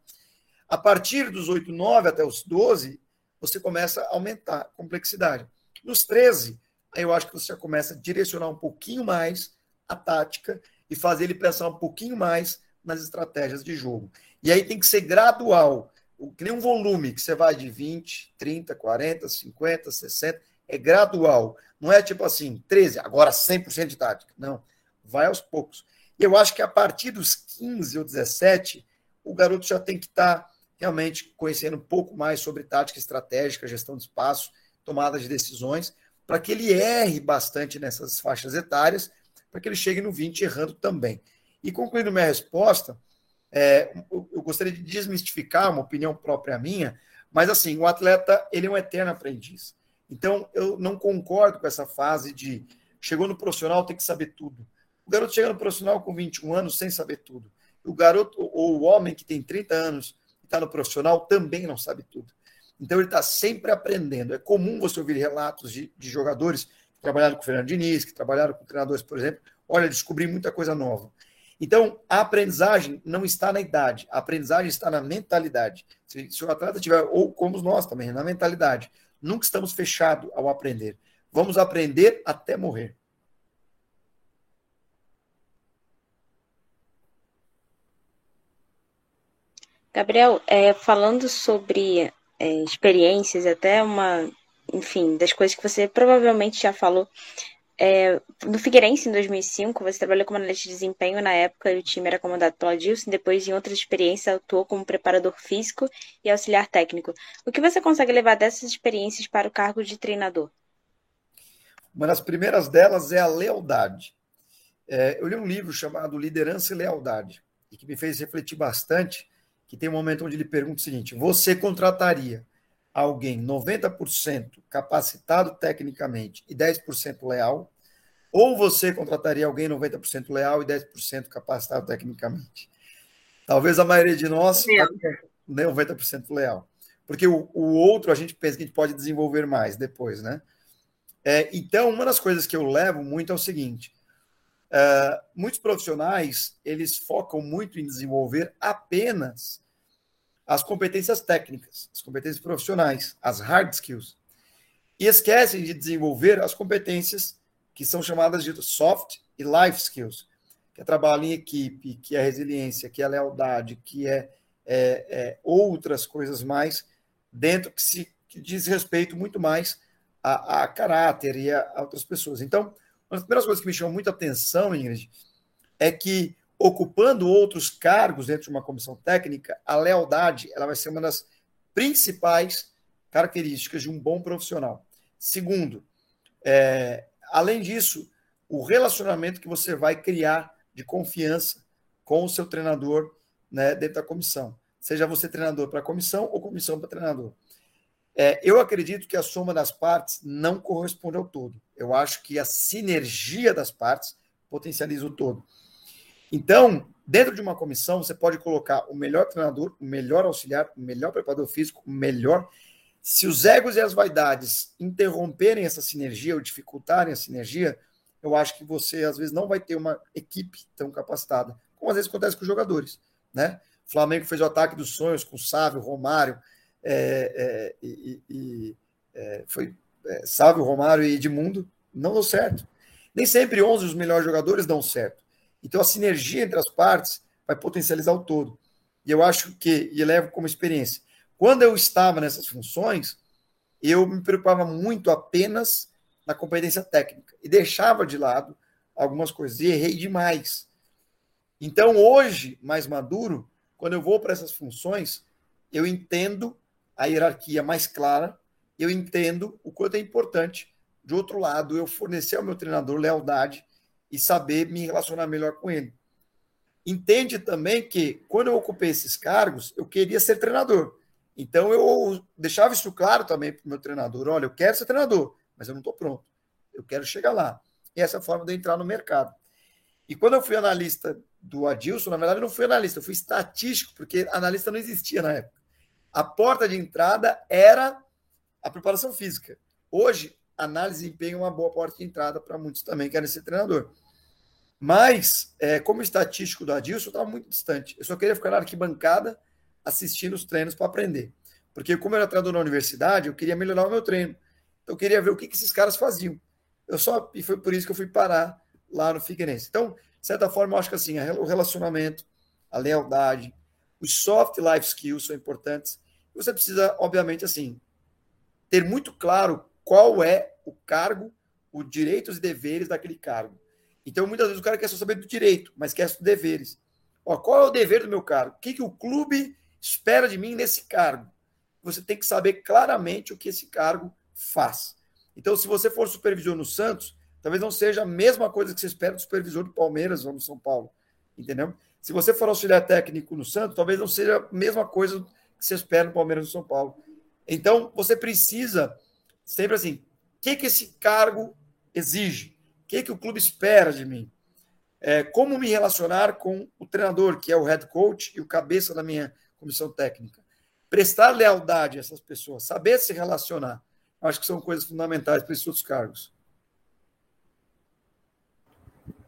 [SPEAKER 3] A partir dos 8, 9 até os 12, você começa a aumentar a complexidade. Nos 13, aí eu acho que você já começa a direcionar um pouquinho mais a tática e fazer ele pensar um pouquinho mais nas estratégias de jogo. E aí tem que ser gradual, que nem um volume que você vai de 20, 30, 40, 50, 60, é gradual. Não é tipo assim, 13, agora 100% de tática. Não vai aos poucos. Eu acho que a partir dos 15 ou 17, o garoto já tem que estar tá realmente conhecendo um pouco mais sobre tática estratégica, gestão de espaço, tomada de decisões, para que ele erre bastante nessas faixas etárias, para que ele chegue no 20 errando também. E concluindo minha resposta, é, eu gostaria de desmistificar uma opinião própria minha, mas assim, o atleta ele é um eterno aprendiz. Então, eu não concordo com essa fase de chegou no profissional tem que saber tudo. O garoto chega no profissional com 21 anos sem saber tudo. O garoto ou o homem que tem 30 anos e está no profissional também não sabe tudo. Então ele está sempre aprendendo. É comum você ouvir relatos de, de jogadores que trabalharam com o Fernando Diniz, que trabalharam com treinadores, por exemplo. Olha, descobri muita coisa nova. Então, a aprendizagem não está na idade, a aprendizagem está na mentalidade. Se, se o atleta tiver, ou como nós também, na mentalidade, nunca estamos fechados ao aprender. Vamos aprender até morrer.
[SPEAKER 1] Gabriel, é, falando sobre é, experiências, até uma, enfim, das coisas que você provavelmente já falou. É, no Figueirense, em 2005, você trabalhou como analista de desempenho na época o time era comandado pela Dilson. Depois, em outras experiências, atuou como preparador físico e auxiliar técnico. O que você consegue levar dessas experiências para o cargo de treinador?
[SPEAKER 3] Uma das primeiras delas é a lealdade. É, eu li um livro chamado Liderança e Lealdade, e que me fez refletir bastante que tem um momento onde ele pergunta o seguinte: você contrataria alguém 90% capacitado tecnicamente e 10% leal? Ou você contrataria alguém 90% leal e 10% capacitado tecnicamente? Talvez a maioria de nós, 90% leal. porque o, o outro a gente pensa que a gente pode desenvolver mais depois, né? É, então, uma das coisas que eu levo muito é o seguinte: uh, muitos profissionais eles focam muito em desenvolver apenas as competências técnicas, as competências profissionais, as hard skills, e esquecem de desenvolver as competências que são chamadas de soft e life skills, que é trabalho em equipe, que é resiliência, que é lealdade, que é, é, é outras coisas mais dentro que se que diz respeito muito mais a, a caráter e a, a, outras pessoas. Então, uma das primeiras coisas que me chamou muita atenção, Ingrid, é que ocupando outros cargos dentro de uma comissão técnica, a lealdade ela vai ser uma das principais características de um bom profissional. Segundo, é, além disso, o relacionamento que você vai criar de confiança com o seu treinador né, dentro da comissão. Seja você treinador para comissão ou comissão para treinador. É, eu acredito que a soma das partes não corresponde ao todo. Eu acho que a sinergia das partes potencializa o todo. Então, dentro de uma comissão, você pode colocar o melhor treinador, o melhor auxiliar, o melhor preparador físico, o melhor. Se os egos e as vaidades interromperem essa sinergia ou dificultarem a sinergia, eu acho que você às vezes não vai ter uma equipe tão capacitada, como às vezes acontece com os jogadores, né? O Flamengo fez o ataque dos sonhos com Sávio, Romário, é, é, e, e é, foi é, Sávio, Romário e Edmundo, não deu certo. Nem sempre 11 os melhores jogadores dão certo. Então a sinergia entre as partes vai potencializar o todo. E eu acho que, e levo como experiência, quando eu estava nessas funções, eu me preocupava muito apenas na competência técnica e deixava de lado algumas coisas e errei demais. Então, hoje, mais maduro, quando eu vou para essas funções, eu entendo a hierarquia mais clara, eu entendo o quanto é importante, de outro lado, eu fornecer ao meu treinador lealdade e saber me relacionar melhor com ele. Entende também que, quando eu ocupei esses cargos, eu queria ser treinador. Então, eu deixava isso claro também para o meu treinador: olha, eu quero ser treinador, mas eu não estou pronto. Eu quero chegar lá. E essa é a forma de eu entrar no mercado. E quando eu fui analista do Adilson, na verdade, eu não fui analista, eu fui estatístico, porque analista não existia na época. A porta de entrada era a preparação física. Hoje, análise de desempenho é uma boa porta de entrada para muitos também que querem ser treinador. Mas, é, como estatístico do Adilson, eu estava muito distante. Eu só queria ficar na arquibancada assistindo os treinos para aprender. Porque, como eu era treinador na universidade, eu queria melhorar o meu treino. Então, eu queria ver o que, que esses caras faziam. Eu só e foi por isso que eu fui parar lá no Figueirense. Então, de certa forma, eu acho que assim, o relacionamento, a lealdade, os soft life skills são importantes. Você precisa, obviamente, assim, ter muito claro qual é o cargo, os direitos e deveres daquele cargo. Então, muitas vezes o cara quer só saber do direito, mas quer os deveres. Ó, qual é o dever do meu cargo? O que, que o clube espera de mim nesse cargo? Você tem que saber claramente o que esse cargo faz. Então, se você for supervisor no Santos, talvez não seja a mesma coisa que você espera do supervisor do Palmeiras ou no São Paulo. Entendeu? Se você for auxiliar técnico no Santos, talvez não seja a mesma coisa que você espera no Palmeiras ou no São Paulo. Então, você precisa sempre assim, o que, que esse cargo exige? O que, que o clube espera de mim? É, como me relacionar com o treinador, que é o head coach e o cabeça da minha comissão técnica? Prestar lealdade a essas pessoas, saber se relacionar. Acho que são coisas fundamentais para esses outros cargos.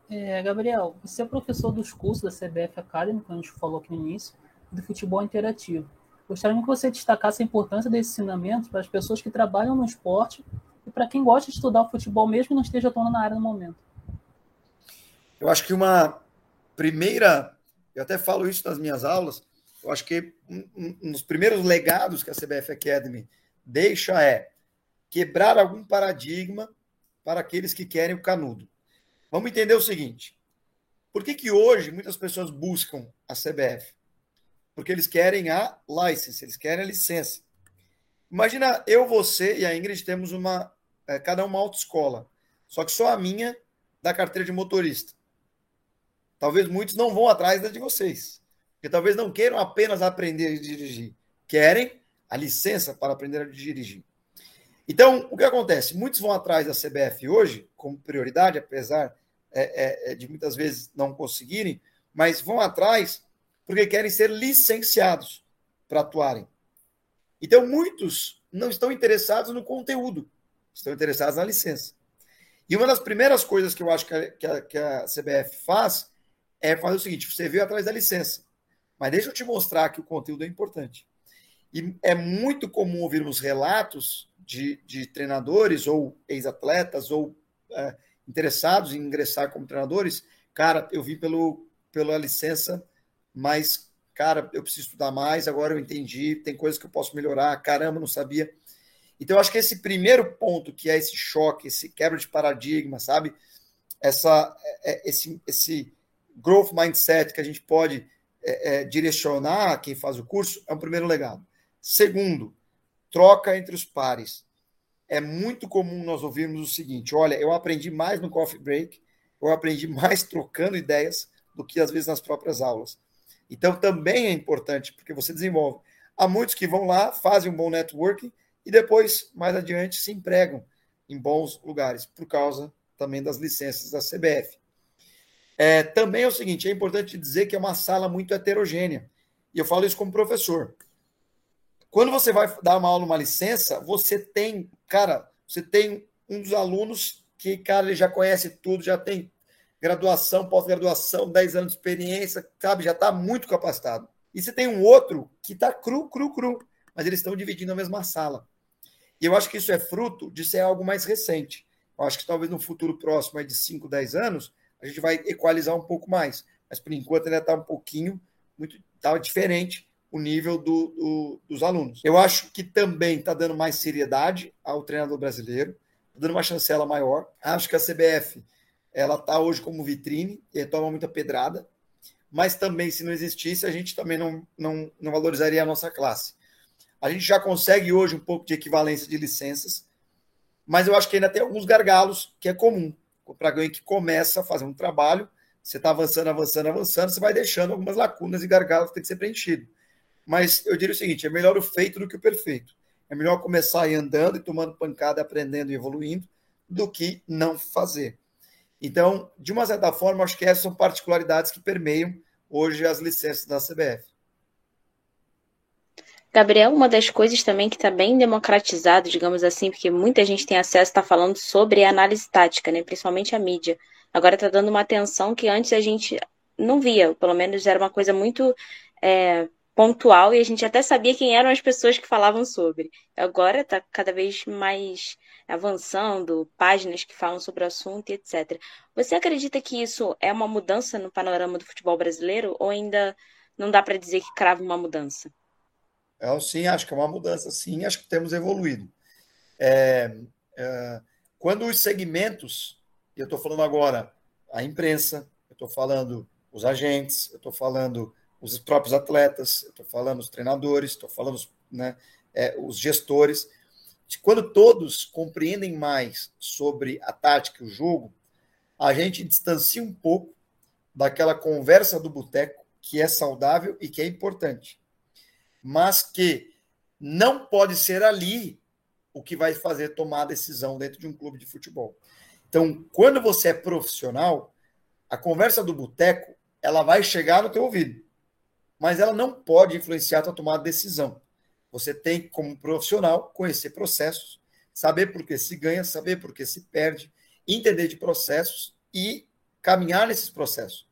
[SPEAKER 2] É, Gabriel, você é professor dos cursos da CBF Academy, que a gente falou aqui no início, do futebol interativo. Gostaria que você destacasse a importância desse ensinamento para as pessoas que trabalham no esporte e para quem gosta de estudar o futebol, mesmo que não esteja atuando na área no momento.
[SPEAKER 3] Eu acho que uma primeira, eu até falo isso nas minhas aulas, eu acho que um, um dos primeiros legados que a CBF Academy deixa é quebrar algum paradigma para aqueles que querem o canudo. Vamos entender o seguinte: por que, que hoje muitas pessoas buscam a CBF? Porque eles querem a license, eles querem a licença. Imagina eu, você e a Ingrid temos uma, é, cada uma autoescola, só que só a minha da carteira de motorista. Talvez muitos não vão atrás da de vocês, porque talvez não queiram apenas aprender a dirigir, querem a licença para aprender a dirigir. Então, o que acontece? Muitos vão atrás da CBF hoje, como prioridade, apesar é, é, é, de muitas vezes não conseguirem, mas vão atrás porque querem ser licenciados para atuarem. Então, muitos não estão interessados no conteúdo, estão interessados na licença. E uma das primeiras coisas que eu acho que a, que a, que a CBF faz é fazer o seguinte: você veio atrás da licença, mas deixa eu te mostrar que o conteúdo é importante. E é muito comum ouvirmos relatos de, de treinadores ou ex-atletas ou é, interessados em ingressar como treinadores. Cara, eu vim pelo, pela licença, mas, cara, eu preciso estudar mais, agora eu entendi, tem coisas que eu posso melhorar, caramba, não sabia. Então, eu acho que esse primeiro ponto, que é esse choque, esse quebra de paradigma, sabe? Essa, é, é, esse, esse growth mindset que a gente pode é, é, direcionar quem faz o curso, é um primeiro legado. Segundo, troca entre os pares. É muito comum nós ouvirmos o seguinte: olha, eu aprendi mais no coffee break, eu aprendi mais trocando ideias do que às vezes nas próprias aulas. Então também é importante, porque você desenvolve. Há muitos que vão lá, fazem um bom networking e depois, mais adiante, se empregam em bons lugares, por causa também das licenças da CBF. É, também é o seguinte: é importante dizer que é uma sala muito heterogênea. E eu falo isso como professor. Quando você vai dar uma aula, uma licença, você tem, cara, você tem um dos alunos que, cara, ele já conhece tudo, já tem graduação, pós-graduação, 10 anos de experiência, sabe, já está muito capacitado. E você tem um outro que está cru, cru, cru, mas eles estão dividindo a mesma sala. E eu acho que isso é fruto de ser algo mais recente. Eu acho que talvez no futuro próximo, de 5, 10 anos, a gente vai equalizar um pouco mais. Mas por enquanto ainda está um pouquinho, muito tá diferente o nível do, do, dos alunos. Eu acho que também está dando mais seriedade ao treinador brasileiro, tá dando uma chancela maior. Acho que a CBF ela está hoje como vitrine e toma muita pedrada, mas também, se não existisse, a gente também não, não, não valorizaria a nossa classe. A gente já consegue hoje um pouco de equivalência de licenças, mas eu acho que ainda tem alguns gargalos que é comum para alguém que começa a fazer um trabalho, você está avançando, avançando, avançando, você vai deixando algumas lacunas e gargalos que tem que ser preenchido. Mas eu diria o seguinte: é melhor o feito do que o perfeito. É melhor começar aí andando e tomando pancada, aprendendo e evoluindo, do que não fazer. Então, de uma certa forma, acho que essas são particularidades que permeiam hoje as licenças da CBF.
[SPEAKER 1] Gabriel, uma das coisas também que está bem democratizado, digamos assim, porque muita gente tem acesso, está falando sobre a análise tática, né? principalmente a mídia. Agora está dando uma atenção que antes a gente não via, pelo menos era uma coisa muito é, pontual e a gente até sabia quem eram as pessoas que falavam sobre. Agora está cada vez mais avançando, páginas que falam sobre o assunto e etc. Você acredita que isso é uma mudança no panorama do futebol brasileiro ou ainda não dá para dizer que crava uma mudança?
[SPEAKER 3] É, sim, acho que é uma mudança, sim, acho que temos evoluído. É, é, quando os segmentos, e eu estou falando agora a imprensa, eu estou falando os agentes, eu estou falando os próprios atletas, estou falando os treinadores, estou falando né, é, os gestores, quando todos compreendem mais sobre a tática e o jogo, a gente distancia um pouco daquela conversa do boteco que é saudável e que é importante. Mas que não pode ser ali o que vai fazer tomar a decisão dentro de um clube de futebol. Então, quando você é profissional, a conversa do boteco, ela vai chegar no teu ouvido, mas ela não pode influenciar a tua tomada de decisão. Você tem, como profissional, conhecer processos, saber por que se ganha, saber por que se perde, entender de processos e caminhar nesses processos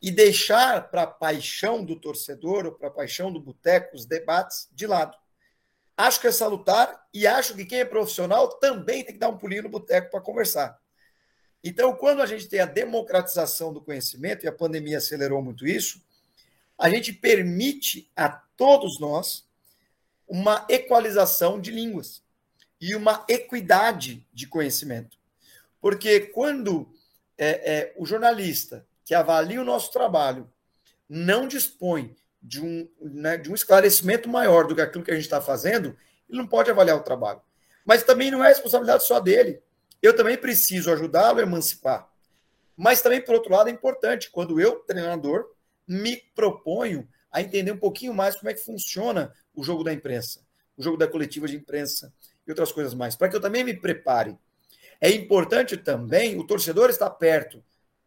[SPEAKER 3] e deixar para a paixão do torcedor ou para a paixão do boteco os debates de lado. Acho que é salutar e acho que quem é profissional também tem que dar um pulinho no boteco para conversar. Então, quando a gente tem a democratização do conhecimento, e a pandemia acelerou muito isso, a gente permite a todos nós uma equalização de línguas e uma equidade de conhecimento. Porque quando é, é, o jornalista que avalia o nosso trabalho não dispõe de um, né, de um esclarecimento maior do que aquilo que a gente está fazendo, ele não pode avaliar o trabalho. Mas também não é responsabilidade só dele. Eu também preciso ajudá-lo a emancipar. Mas também, por outro lado, é importante, quando eu, treinador, me proponho a entender um pouquinho mais como é que funciona o jogo da imprensa, o jogo da coletiva de imprensa e outras coisas mais, para que eu também me prepare. É importante também o torcedor estar perto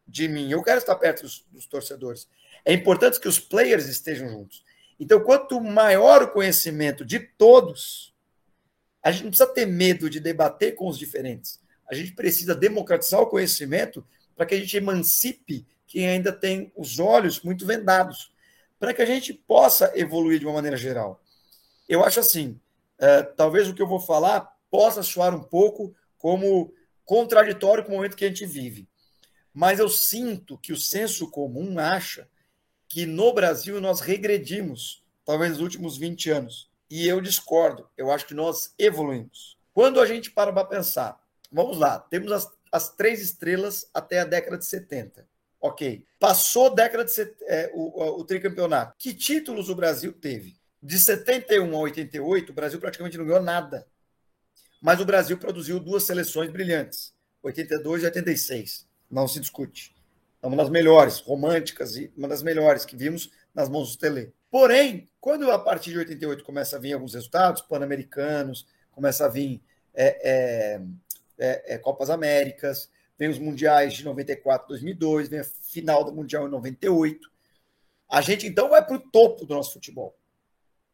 [SPEAKER 3] de mim. Eu quero estar perto dos, dos torcedores. É importante que os players estejam juntos. Então, quanto maior o conhecimento de todos, a gente não precisa ter medo de debater com os diferentes. A gente precisa democratizar o conhecimento para que a gente emancipe quem ainda tem os olhos muito vendados, para que a gente possa evoluir de uma maneira geral. Eu acho assim, é, talvez o que eu vou falar possa soar um pouco como contraditório com o momento que a gente vive. Mas eu sinto que o senso comum acha que no Brasil nós regredimos, talvez nos últimos 20 anos. E eu discordo. Eu acho que nós evoluímos. Quando a gente para para pensar, vamos lá, temos as, as três estrelas até a década de 70. Ok. Passou década de set... é, o, o, o tricampeonato. Que títulos o Brasil teve? De 71 a 88, o Brasil praticamente não ganhou nada. Mas o Brasil produziu duas seleções brilhantes, 82 e 86. Não se discute. É uma das melhores, românticas e uma das melhores que vimos nas mãos do Tele. Porém, quando a partir de 88 começa a vir alguns resultados, pan-americanos, começa a vir é, é, é, é Copas Américas, vem os mundiais de 94, 2002, vem a final do Mundial em 98. A gente então vai para o topo do nosso futebol.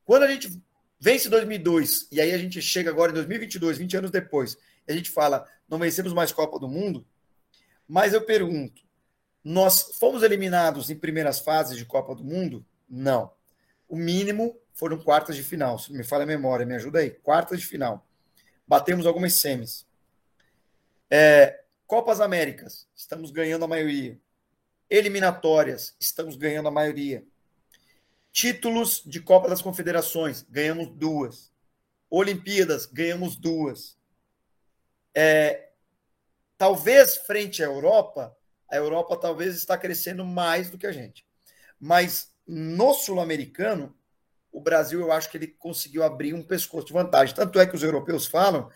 [SPEAKER 3] Quando a gente vence 2002 e aí a gente chega agora em 2022, 20 anos depois, a gente fala, não vencemos mais Copa do Mundo, mas eu pergunto, nós fomos eliminados em primeiras fases de Copa do Mundo? Não. O mínimo foram quartas de final, se me falha a memória, me ajuda aí, quartas de final. Batemos algumas semis. É, Copas Américas, estamos ganhando a maioria. Eliminatórias, estamos ganhando a maioria. Títulos de Copa das Confederações, ganhamos duas. Olimpíadas, ganhamos duas. É, talvez frente à Europa, a Europa talvez está crescendo mais do que a gente. Mas no sul-americano, o Brasil, eu acho que ele conseguiu abrir um pescoço de vantagem. Tanto é que os europeus falam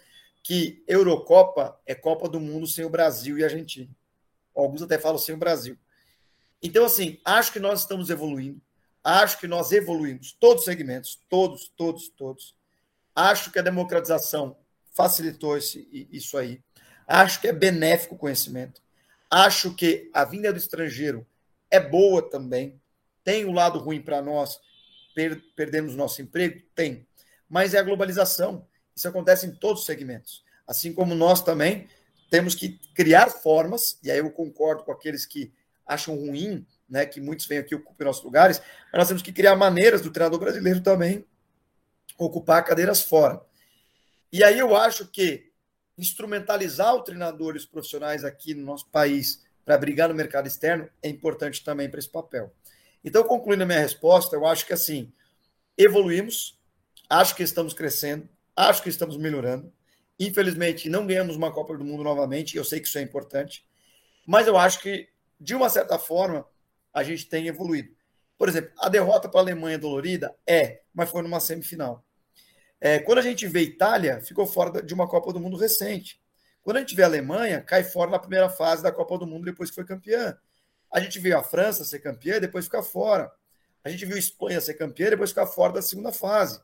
[SPEAKER 3] que Eurocopa é Copa do Mundo sem o Brasil e a Argentina. Alguns até falam sem o Brasil. Então, assim, acho que nós estamos evoluindo. Acho que nós evoluímos, todos os segmentos, todos, todos, todos. Acho que a democratização facilitou esse, isso aí. Acho que é benéfico o conhecimento. Acho que a vinda do estrangeiro é boa também. Tem o um lado ruim para nós, per perdemos nosso emprego? Tem. Mas é a globalização. Isso acontece em todos os segmentos. Assim como nós também temos que criar formas, e aí eu concordo com aqueles que acham ruim né, que muitos vêm aqui ocupar nossos lugares, mas nós temos que criar maneiras do treinador brasileiro também ocupar cadeiras fora. E aí eu acho que instrumentalizar o treinador e os profissionais aqui no nosso país para brigar no mercado externo é importante também para esse papel. Então, concluindo a minha resposta, eu acho que assim, evoluímos, acho que estamos crescendo, acho que estamos melhorando. Infelizmente, não ganhamos uma Copa do Mundo novamente, eu sei que isso é importante, mas eu acho que, de uma certa forma, a gente tem evoluído. Por exemplo, a derrota para a Alemanha dolorida é, mas foi numa semifinal. É, quando a gente vê Itália, ficou fora de uma Copa do Mundo recente. Quando a gente vê a Alemanha, cai fora na primeira fase da Copa do Mundo depois que foi campeã. A gente viu a França ser campeã e depois ficar fora. A gente viu a Espanha ser campeã e depois ficar fora da segunda fase.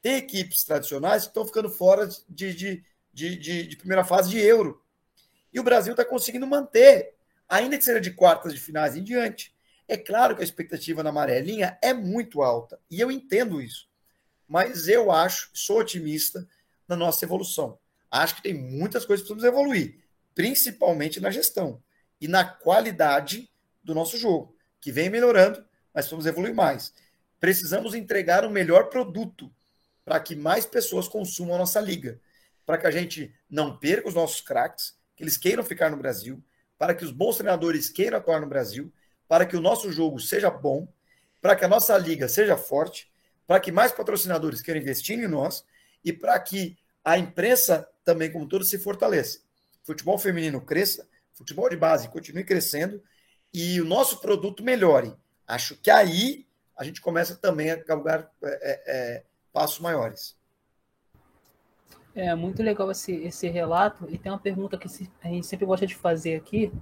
[SPEAKER 3] Tem equipes tradicionais que estão ficando fora de, de, de, de, de primeira fase de Euro. E o Brasil está conseguindo manter, ainda que seja de quartas de finais em diante. É claro que a expectativa na amarelinha é muito alta, e eu entendo isso. Mas eu acho, sou otimista na nossa evolução. Acho que tem muitas coisas que precisamos evoluir, principalmente na gestão e na qualidade do nosso jogo, que vem melhorando, mas precisamos evoluir mais. Precisamos entregar o melhor produto para que mais pessoas consumam a nossa liga, para que a gente não perca os nossos craques, que eles queiram ficar no Brasil, para que os bons treinadores queiram atuar no Brasil para que o nosso jogo seja bom, para que a nossa liga seja forte, para que mais patrocinadores queiram investir em nós e para que a imprensa também, como todo, se fortaleça. Futebol feminino cresça, futebol de base continue crescendo e o nosso produto melhore. Acho que aí a gente começa também a galgar é, é, é, passos maiores.
[SPEAKER 2] É muito legal esse, esse relato e tem uma pergunta que a gente sempre gosta de fazer aqui,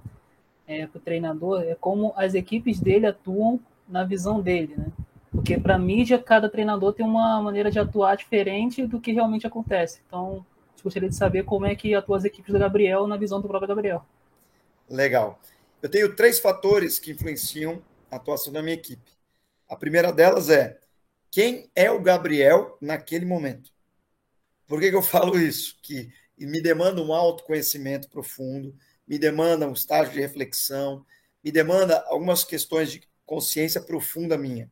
[SPEAKER 2] é, para o treinador é como as equipes dele atuam na visão dele, né? Porque para mídia, cada treinador tem uma maneira de atuar diferente do que realmente acontece. Então, gostaria de saber como é que atuam as equipes do Gabriel na visão do próprio Gabriel.
[SPEAKER 3] Legal. Eu tenho três fatores que influenciam a atuação da minha equipe. A primeira delas é quem é o Gabriel naquele momento. Por que, que eu falo isso? Que me demanda um autoconhecimento profundo, me demanda um estágio de reflexão, me demanda algumas questões de consciência profunda minha.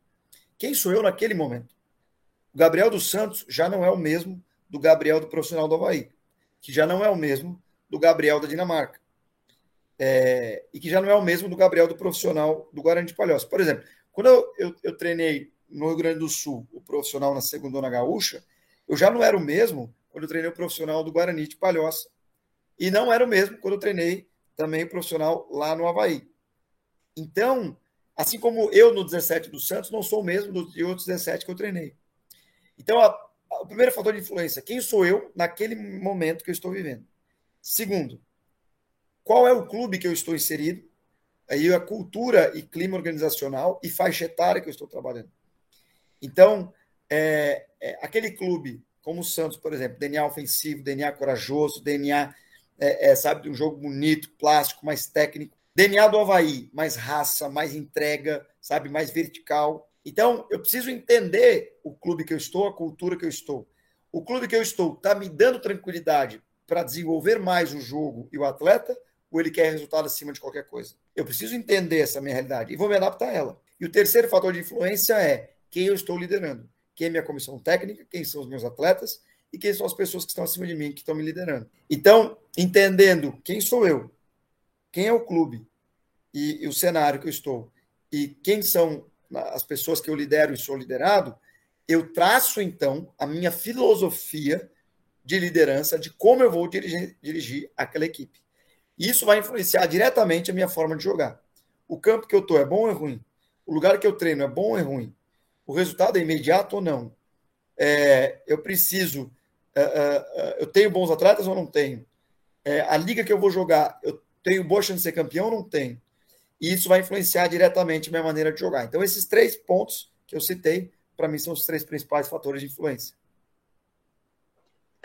[SPEAKER 3] Quem sou eu naquele momento? O Gabriel dos Santos já não é o mesmo do Gabriel do profissional do Havaí, que já não é o mesmo do Gabriel da Dinamarca, é, e que já não é o mesmo do Gabriel do profissional do Guarani de Palhoça. Por exemplo, quando eu, eu, eu treinei no Rio Grande do Sul o profissional na segunda gaúcha, eu já não era o mesmo quando eu treinei o profissional do Guarani de Palhoça. E não era o mesmo quando eu treinei também o profissional lá no Havaí. Então, assim como eu no 17 do Santos, não sou o mesmo dos outros 17 que eu treinei. Então, a, a, o primeiro fator de influência, quem sou eu naquele momento que eu estou vivendo? Segundo, qual é o clube que eu estou inserido? Aí a cultura e clima organizacional e faixa etária que eu estou trabalhando. Então, é, é, aquele clube, como o Santos, por exemplo, DNA ofensivo, DNA corajoso, DNA, é, é, sabe, de um jogo bonito, plástico, mais técnico. DNA do Havaí, mais raça, mais entrega, sabe, mais vertical. Então, eu preciso entender o clube que eu estou, a cultura que eu estou. O clube que eu estou está me dando tranquilidade para desenvolver mais o jogo e o atleta, ou ele quer resultado acima de qualquer coisa? Eu preciso entender essa minha realidade e vou me adaptar a ela. E o terceiro fator de influência é quem eu estou liderando. Quem é minha comissão técnica, quem são os meus atletas e quem são as pessoas que estão acima de mim, que estão me liderando. Então, entendendo quem sou eu, quem é o clube e, e o cenário que eu estou e quem são as pessoas que eu lidero e sou liderado, eu traço então a minha filosofia de liderança de como eu vou dirigir, dirigir aquela equipe. Isso vai influenciar diretamente a minha forma de jogar. O campo que eu estou é bom ou é ruim? O lugar que eu treino é bom ou é ruim? O resultado é imediato ou não? É, eu preciso. É, é, eu tenho bons atletas ou não tenho? É, a liga que eu vou jogar, eu tenho boa chance de ser campeão ou não tenho? E isso vai influenciar diretamente a minha maneira de jogar. Então, esses três pontos que eu citei, para mim, são os três principais fatores de influência.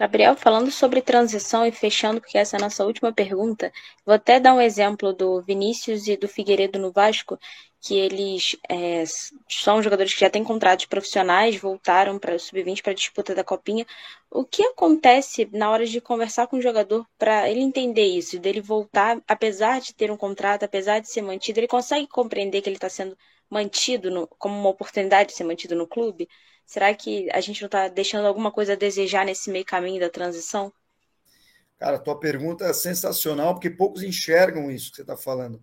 [SPEAKER 1] Gabriel, falando sobre transição e fechando, porque essa é a nossa última pergunta, vou até dar um exemplo do Vinícius e do Figueiredo no Vasco, que eles é, são jogadores que já têm contratos profissionais, voltaram para o sub-20 para a disputa da copinha. O que acontece na hora de conversar com o jogador para ele entender isso, dele voltar, apesar de ter um contrato, apesar de ser mantido, ele consegue compreender que ele está sendo mantido no, como uma oportunidade de ser mantido no clube? Será que a gente não está deixando alguma coisa a desejar nesse meio caminho da transição?
[SPEAKER 3] Cara, tua pergunta é sensacional, porque poucos enxergam isso que você está falando.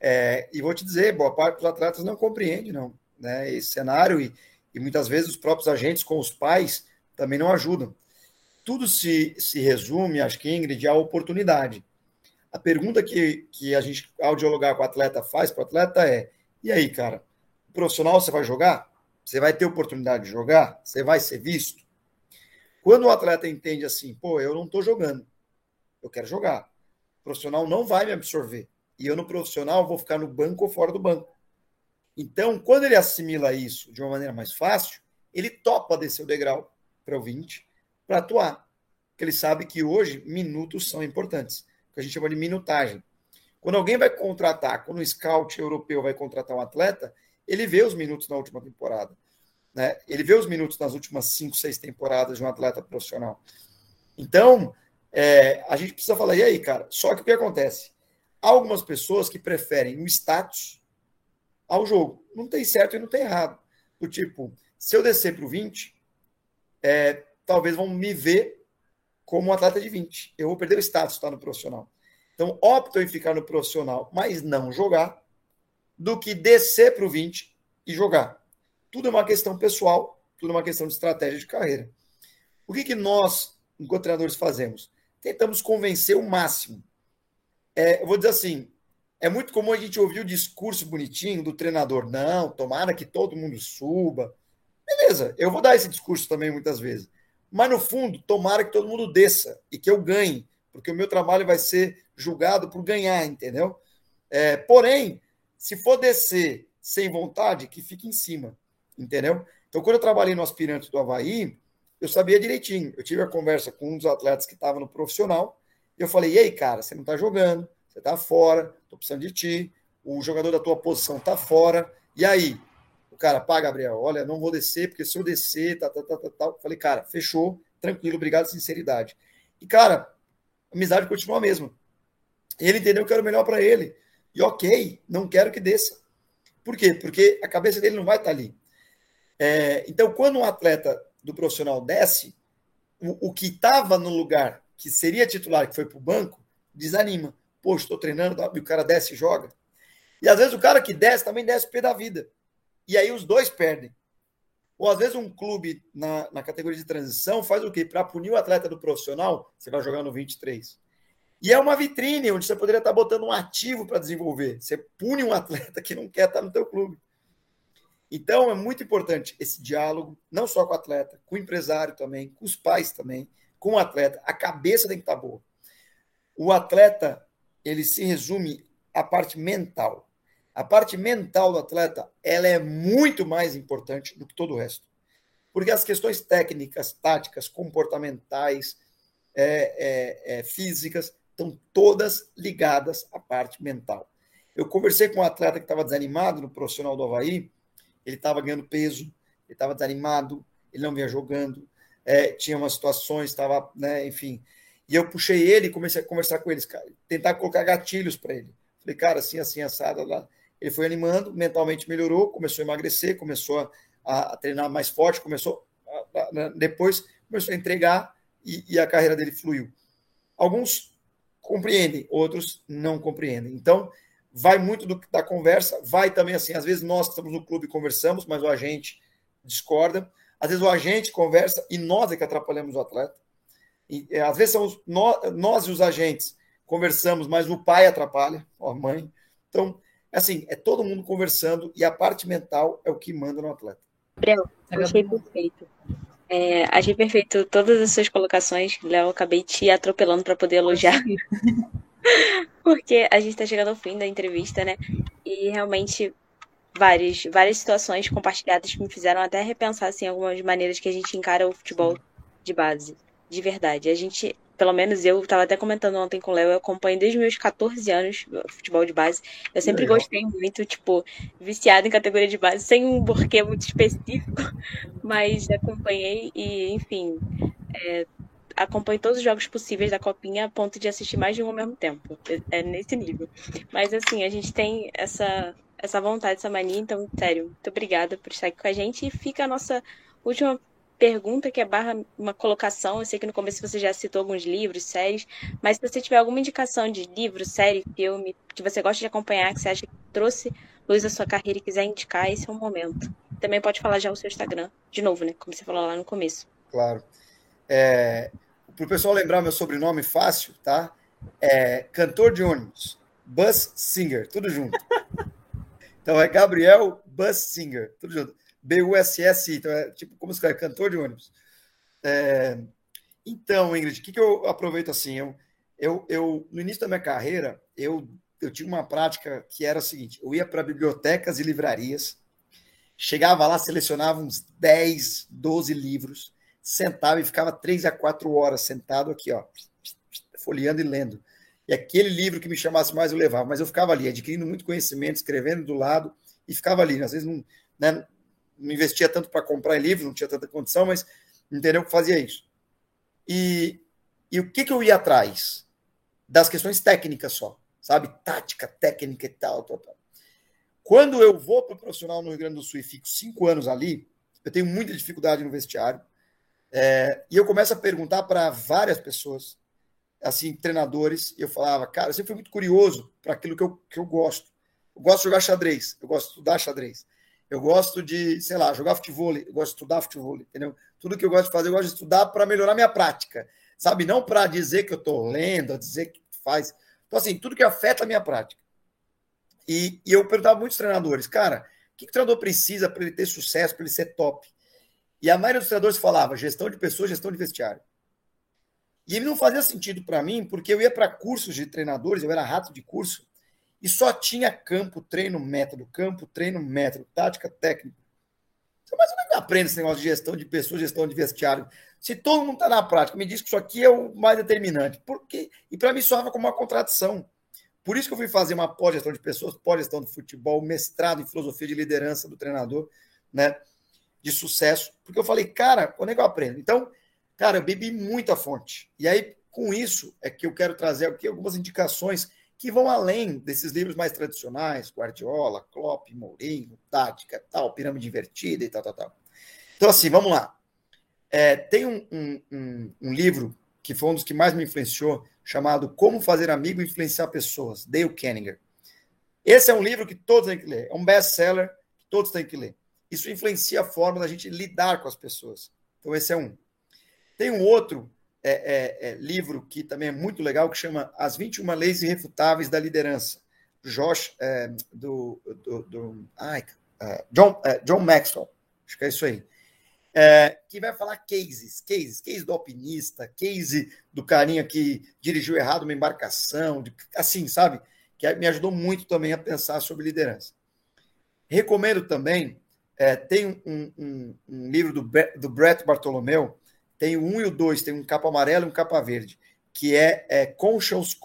[SPEAKER 3] É, e vou te dizer, boa parte dos atletas não compreende, não, né, esse cenário e, e muitas vezes os próprios agentes com os pais também não ajudam. Tudo se, se resume, acho que, Ingrid, à oportunidade. A pergunta que, que a gente, ao dialogar com o atleta, faz para o atleta é: e aí, cara, profissional você vai jogar? Você vai ter oportunidade de jogar? Você vai ser visto? Quando o atleta entende assim, pô, eu não estou jogando, eu quero jogar. O profissional não vai me absorver e eu no profissional vou ficar no banco ou fora do banco. Então, quando ele assimila isso de uma maneira mais fácil, ele topa descer o degrau para o 20 para atuar. Porque ele sabe que hoje minutos são importantes, que a gente chama de minutagem. Quando alguém vai contratar, quando um scout europeu vai contratar um atleta, ele vê os minutos na última temporada. Né? Ele vê os minutos nas últimas cinco, seis temporadas de um atleta profissional. Então, é, a gente precisa falar, e aí, cara? Só que o que acontece? Algumas pessoas que preferem o status ao jogo. Não tem certo e não tem errado. Do tipo, se eu descer para o 20, é, talvez vão me ver como um atleta de 20. Eu vou perder o status tá, no profissional. Então, opto em ficar no profissional, mas não jogar, do que descer para o 20 e jogar. Tudo é uma questão pessoal, tudo é uma questão de estratégia de carreira. O que, que nós, enquanto treinadores, fazemos? Tentamos convencer o máximo é, eu vou dizer assim, é muito comum a gente ouvir o discurso bonitinho do treinador. Não, tomara que todo mundo suba. Beleza, eu vou dar esse discurso também muitas vezes. Mas no fundo, tomara que todo mundo desça e que eu ganhe, porque o meu trabalho vai ser julgado por ganhar, entendeu? É, porém, se for descer sem vontade, que fique em cima, entendeu? Então, quando eu trabalhei no aspirante do Havaí, eu sabia direitinho. Eu tive a conversa com um dos atletas que estava no profissional eu falei, e aí, cara, você não tá jogando, você tá fora, tô precisando de ti, o jogador da tua posição tá fora, e aí? cara, pá, Gabriel, olha, não vou descer, porque se eu descer, tá, tá, tá, tá, tá. Falei, cara, fechou, tranquilo, obrigado, sinceridade. E, cara, a amizade continua a mesma. Ele entendeu que era o melhor para ele. E ok, não quero que desça. Por quê? Porque a cabeça dele não vai estar tá ali. É, então, quando um atleta do profissional desce, o, o que estava no lugar que seria titular, que foi para o banco, desanima. Poxa, estou treinando, e o cara desce e joga. E às vezes o cara que desce também desce o pé da vida. E aí os dois perdem. Ou às vezes um clube na, na categoria de transição faz o quê? Para punir o atleta do profissional, você vai jogar no 23. E é uma vitrine onde você poderia estar botando um ativo para desenvolver. Você pune um atleta que não quer estar no teu clube. Então é muito importante esse diálogo, não só com o atleta, com o empresário também, com os pais também, com o atleta. A cabeça tem que estar boa. O atleta, ele se resume à parte mental. A parte mental do atleta, ela é muito mais importante do que todo o resto. Porque as questões técnicas, táticas, comportamentais, é, é, é, físicas, estão todas ligadas à parte mental. Eu conversei com um atleta que estava desanimado no profissional do Havaí, ele estava ganhando peso, ele estava desanimado, ele não vinha jogando, é, tinha umas situações, estava, né, enfim. E eu puxei ele e comecei a conversar com eles, cara, tentar colocar gatilhos para ele. Falei, cara, assim, assim, assada lá. Ele foi animando, mentalmente melhorou, começou a emagrecer, começou a, a treinar mais forte, começou a, a, né, depois começou a entregar e, e, a carreira dele fluiu. Alguns compreendem, outros não compreendem. Então, vai muito do, da conversa, vai também assim, às vezes nós estamos no clube conversamos, mas o agente discorda. Às vezes o agente conversa e nós é que atrapalhamos o atleta. E, é, às vezes são nós, nós e os agentes conversamos, mas o pai atrapalha, a mãe. Então, assim, é todo mundo conversando e a parte mental é o que manda no atleta.
[SPEAKER 1] Gabriel, achei perfeito. É, achei perfeito todas as suas colocações, Léo. Acabei te atropelando para poder elogiar. Porque a gente está chegando ao fim da entrevista, né? E realmente várias, várias situações compartilhadas que me fizeram até repensar assim, algumas maneiras que a gente encara o futebol de base. De verdade. A gente pelo menos eu estava até comentando ontem com o Léo, eu acompanho desde meus 14 anos futebol de base. Eu sempre Legal. gostei muito, tipo, viciado em categoria de base, sem um porquê muito específico, mas acompanhei e, enfim, é, acompanho todos os jogos possíveis da Copinha a ponto de assistir mais de um ao mesmo tempo. É, é nesse nível. Mas, assim, a gente tem essa, essa vontade, essa mania, então, sério, muito obrigada por estar aqui com a gente e fica a nossa última pergunta que é barra uma colocação. Eu sei que no começo você já citou alguns livros, séries, mas se você tiver alguma indicação de livro, série, filme, que você gosta de acompanhar, que você acha que trouxe luz à sua carreira e quiser indicar, esse é o momento. Também pode falar já o seu Instagram, de novo, né? Como você falou lá no começo.
[SPEAKER 3] Claro. É, Para o pessoal lembrar meu sobrenome fácil, tá? É cantor de ônibus, Bus Singer, tudo junto. Então é Gabriel Bus Singer, tudo junto. B-U-S-S-I, então é tipo como se escreve, cantor de ônibus. É, então, Ingrid, o que, que eu aproveito assim? Eu, eu, eu, no início da minha carreira, eu, eu tinha uma prática que era a seguinte: eu ia para bibliotecas e livrarias, chegava lá, selecionava uns 10, 12 livros, sentava e ficava três a quatro horas sentado aqui, ó, folheando e lendo. E aquele livro que me chamasse mais eu levava, mas eu ficava ali, adquirindo muito conhecimento, escrevendo do lado, e ficava ali. Às vezes não, né, não investia tanto para comprar livros, não tinha tanta condição, mas entendeu que fazia isso. E, e o que, que eu ia atrás? Das questões técnicas só, sabe? Tática, técnica e tal, tal, tal. Quando eu vou para o profissional no Rio Grande do Sul e fico cinco anos ali, eu tenho muita dificuldade no vestiário. É, e eu começo a perguntar para várias pessoas, assim, treinadores, e eu falava, cara, eu sempre fui muito curioso para aquilo que eu, que eu gosto. Eu gosto de jogar xadrez, eu gosto de estudar xadrez. Eu gosto de, sei lá, jogar futebol, eu gosto de estudar futebol, entendeu? Tudo que eu gosto de fazer, eu gosto de estudar para melhorar minha prática, sabe? Não para dizer que eu estou lendo, dizer que faz. Então, assim, tudo que afeta a minha prática. E, e eu perguntava muitos treinadores, cara, o que, que o treinador precisa para ele ter sucesso, para ele ser top? E a maioria dos treinadores falava gestão de pessoas, gestão de vestiário. E ele não fazia sentido para mim, porque eu ia para cursos de treinadores, eu era rato de curso, e só tinha campo, treino, método, campo, treino, método, tática, técnica. Mas como é que aprende esse negócio de gestão de pessoas, gestão de vestiário? Se todo mundo está na prática, me diz que isso aqui é o mais determinante. Por quê? E para mim soava como uma contradição. Por isso que eu fui fazer uma pós-gestão de pessoas, pós-gestão do futebol, mestrado em filosofia de liderança do treinador, né, de sucesso, porque eu falei, cara, quando é que eu aprendo? Então, cara, eu bebi muita fonte. E aí, com isso, é que eu quero trazer aqui algumas indicações que vão além desses livros mais tradicionais, Guardiola, Klopp, Mourinho, Tática, tal, Pirâmide Invertida e tal, tal, tal. Então, assim, vamos lá. É, tem um, um, um, um, livro que foi um dos que mais me influenciou, chamado Como Fazer Amigo e Influenciar Pessoas, Dale Kenninger. Esse é um livro que todos têm que ler, é um best-seller que todos têm que ler. Isso influencia a forma da gente lidar com as pessoas. Então, esse é um. Tem um outro é, é, é, livro que também é muito legal, que chama As 21 Leis Irrefutáveis da Liderança, Josh, é, do, do, do ai, é, John, é, John Maxwell, acho que é isso aí. que vai falar cases, cases, case do alpinista, case do carinha que dirigiu errado uma embarcação, de, assim, sabe? Que me ajudou muito também a pensar sobre liderança. Recomendo também, tem um, um, um livro do, do Brett Bartolomeu, tem o 1 e o 2, tem um capa amarelo e um capa verde, que é, é Conscious.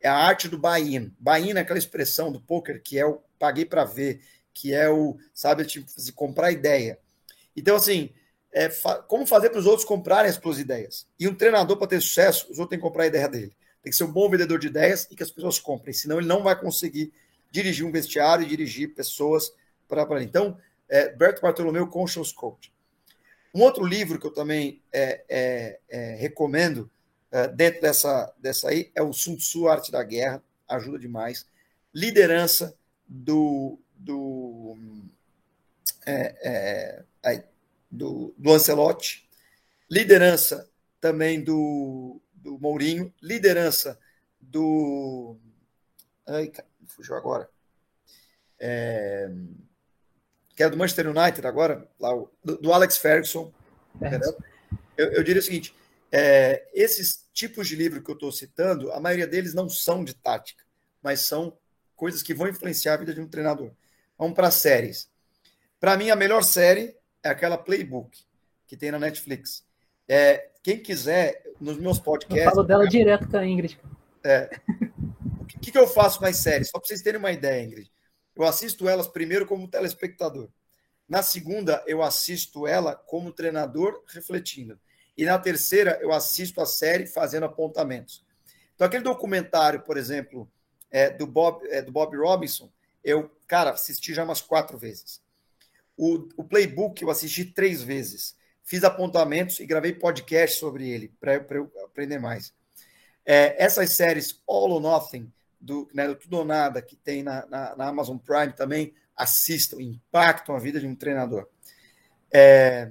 [SPEAKER 3] É a arte do buy-in. Buy-in é aquela expressão do poker que é o paguei para ver, que é o, sabe, tipo, assim, comprar ideia. Então, assim, é, fa como fazer para os outros comprarem as suas ideias? E um treinador, para ter sucesso, os outros têm que comprar a ideia dele. Tem que ser um bom vendedor de ideias e que as pessoas comprem, senão ele não vai conseguir dirigir um vestiário e dirigir pessoas para ele. Então, é, Bert Bartolomeu, Conscious Code. Um outro livro que eu também é, é, é, recomendo é, dentro dessa, dessa aí é o Sun Tzu, Arte da Guerra, ajuda demais. Liderança do, do, é, do, do Ancelotti, liderança também do, do Mourinho, liderança do. Ai, fugiu agora. É, que é do Manchester United agora, lá, do, do Alex Ferguson. É. Eu, eu, diria o seguinte: é, esses tipos de livro que eu estou citando, a maioria deles não são de tática, mas são coisas que vão influenciar a vida de um treinador. Vamos para séries. Para mim, a melhor série é aquela Playbook que tem na Netflix. É, quem quiser, nos meus podcasts.
[SPEAKER 2] Eu falo dela eu... direto com a Ingrid.
[SPEAKER 3] É. O que, que eu faço mais séries? Só para vocês terem uma ideia, Ingrid. Eu assisto elas primeiro como telespectador. Na segunda, eu assisto ela como treinador refletindo. E na terceira, eu assisto a série fazendo apontamentos. Então, aquele documentário, por exemplo, é, do, Bob, é, do Bob Robinson, eu, cara, assisti já umas quatro vezes. O, o playbook eu assisti três vezes. Fiz apontamentos e gravei podcast sobre ele, para eu, aprender mais. É, essas séries All or Nothing, do, né, do Tudo ou Nada, que tem na, na, na, Amazon Prime também, assistam, impactam a vida de um treinador. É,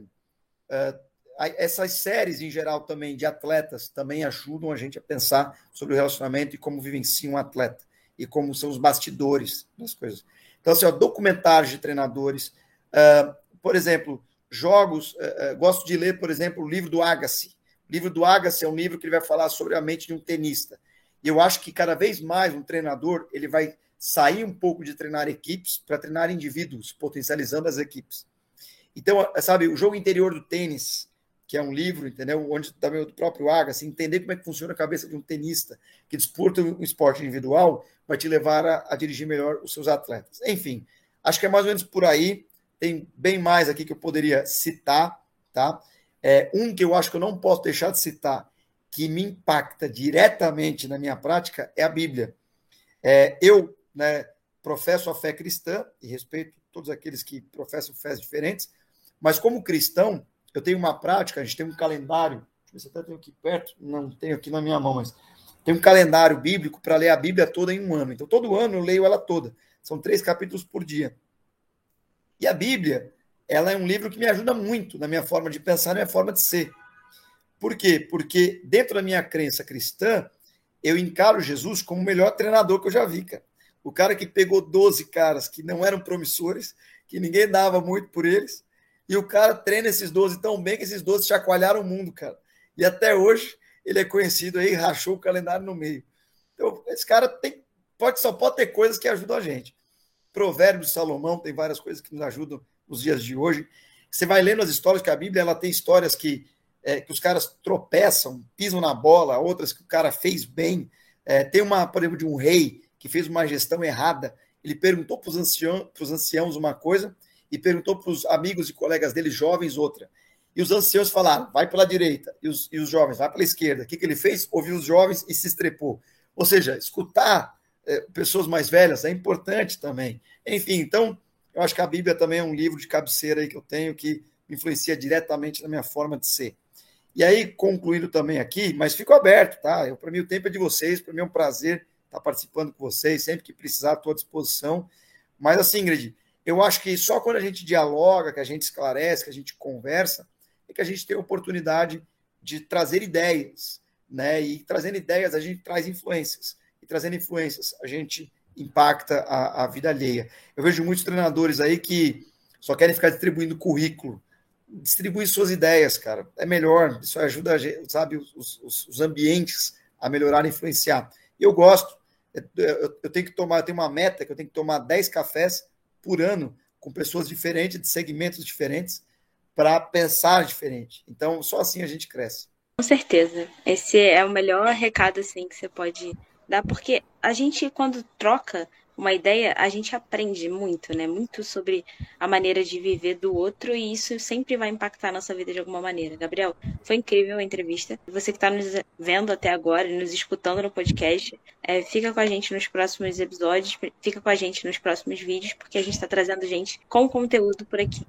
[SPEAKER 3] é, essas séries, em geral, também de atletas, também ajudam a gente a pensar sobre o relacionamento e como vivencia um atleta e como são os bastidores das coisas. Então, assim, ó, documentários de treinadores, uh, por exemplo, jogos, uh, uh, gosto de ler, por exemplo, o livro do Agassi. O livro do Agassi é um livro que ele vai falar sobre a mente de um tenista. E eu acho que cada vez mais um treinador ele vai sair um pouco de treinar equipes para treinar indivíduos, potencializando as equipes. Então, sabe, o jogo interior do tênis, que é um livro, entendeu? Onde também o próprio Agassi, entender como é que funciona a cabeça de um tenista que disputa um esporte individual, vai te levar a, a dirigir melhor os seus atletas. Enfim, acho que é mais ou menos por aí. Tem bem mais aqui que eu poderia citar, tá? É, um que eu acho que eu não posso deixar de citar, que me impacta diretamente na minha prática é a Bíblia. É, eu né, professo a fé cristã e respeito todos aqueles que professam fés diferentes, mas como cristão, eu tenho uma prática, a gente tem um calendário, deixa eu ver se até tenho aqui perto, não tenho aqui na minha mão, mas tem um calendário bíblico para ler a Bíblia toda em um ano. Então, todo ano eu leio ela toda. São três capítulos por dia. E a Bíblia, ela é um livro que me ajuda muito na minha forma de pensar, na minha forma de ser. Por quê? Porque dentro da minha crença cristã, eu encaro Jesus como o melhor treinador que eu já vi, cara. O cara que pegou 12 caras que não eram promissores, que ninguém dava muito por eles, e o cara treina esses 12 tão bem que esses 12 chacoalharam o mundo, cara. E até hoje ele é conhecido aí, rachou o calendário no meio. Então, esse cara tem, pode, só pode ter coisas que ajudam a gente. Provérbios de Salomão tem várias coisas que nos ajudam nos dias de hoje. Você vai lendo as histórias, que a Bíblia ela tem histórias que é, que os caras tropeçam, pisam na bola, outras que o cara fez bem. É, tem uma, por exemplo, de um rei que fez uma gestão errada. Ele perguntou para os anciãos, anciãos uma coisa e perguntou para os amigos e colegas dele, jovens, outra. E os anciãos falaram, vai pela direita, e os, e os jovens, vai pela esquerda. O que, que ele fez? Ouviu os jovens e se estrepou. Ou seja, escutar é, pessoas mais velhas é importante também. Enfim, então, eu acho que a Bíblia também é um livro de cabeceira aí que eu tenho que influencia diretamente na minha forma de ser. E aí, concluindo também aqui, mas fico aberto, tá? Para mim, o tempo é de vocês, para mim é um prazer estar participando com vocês, sempre que precisar, estou à disposição. Mas assim, Ingrid, eu acho que só quando a gente dialoga, que a gente esclarece, que a gente conversa, é que a gente tem a oportunidade de trazer ideias, né? E trazendo ideias, a gente traz influências. E trazendo influências, a gente impacta a, a vida alheia. Eu vejo muitos treinadores aí que só querem ficar distribuindo currículo. Distribui suas ideias, cara. É melhor, isso ajuda, sabe, os, os, os ambientes a melhorar e influenciar. Eu gosto. Eu, eu, tenho que tomar, eu tenho uma meta que eu tenho que tomar 10 cafés por ano com pessoas diferentes, de segmentos diferentes, para pensar diferente. Então, só assim a gente cresce.
[SPEAKER 1] Com certeza. Esse é o melhor recado assim que você pode dar, porque a gente quando troca uma ideia, a gente aprende muito, né? Muito sobre a maneira de viver do outro e isso sempre vai impactar a nossa vida de alguma maneira. Gabriel, foi incrível a entrevista. Você que está nos vendo até agora nos escutando no podcast, é, fica com a gente nos próximos episódios, fica com a gente nos próximos vídeos, porque a gente está trazendo gente com conteúdo por aqui.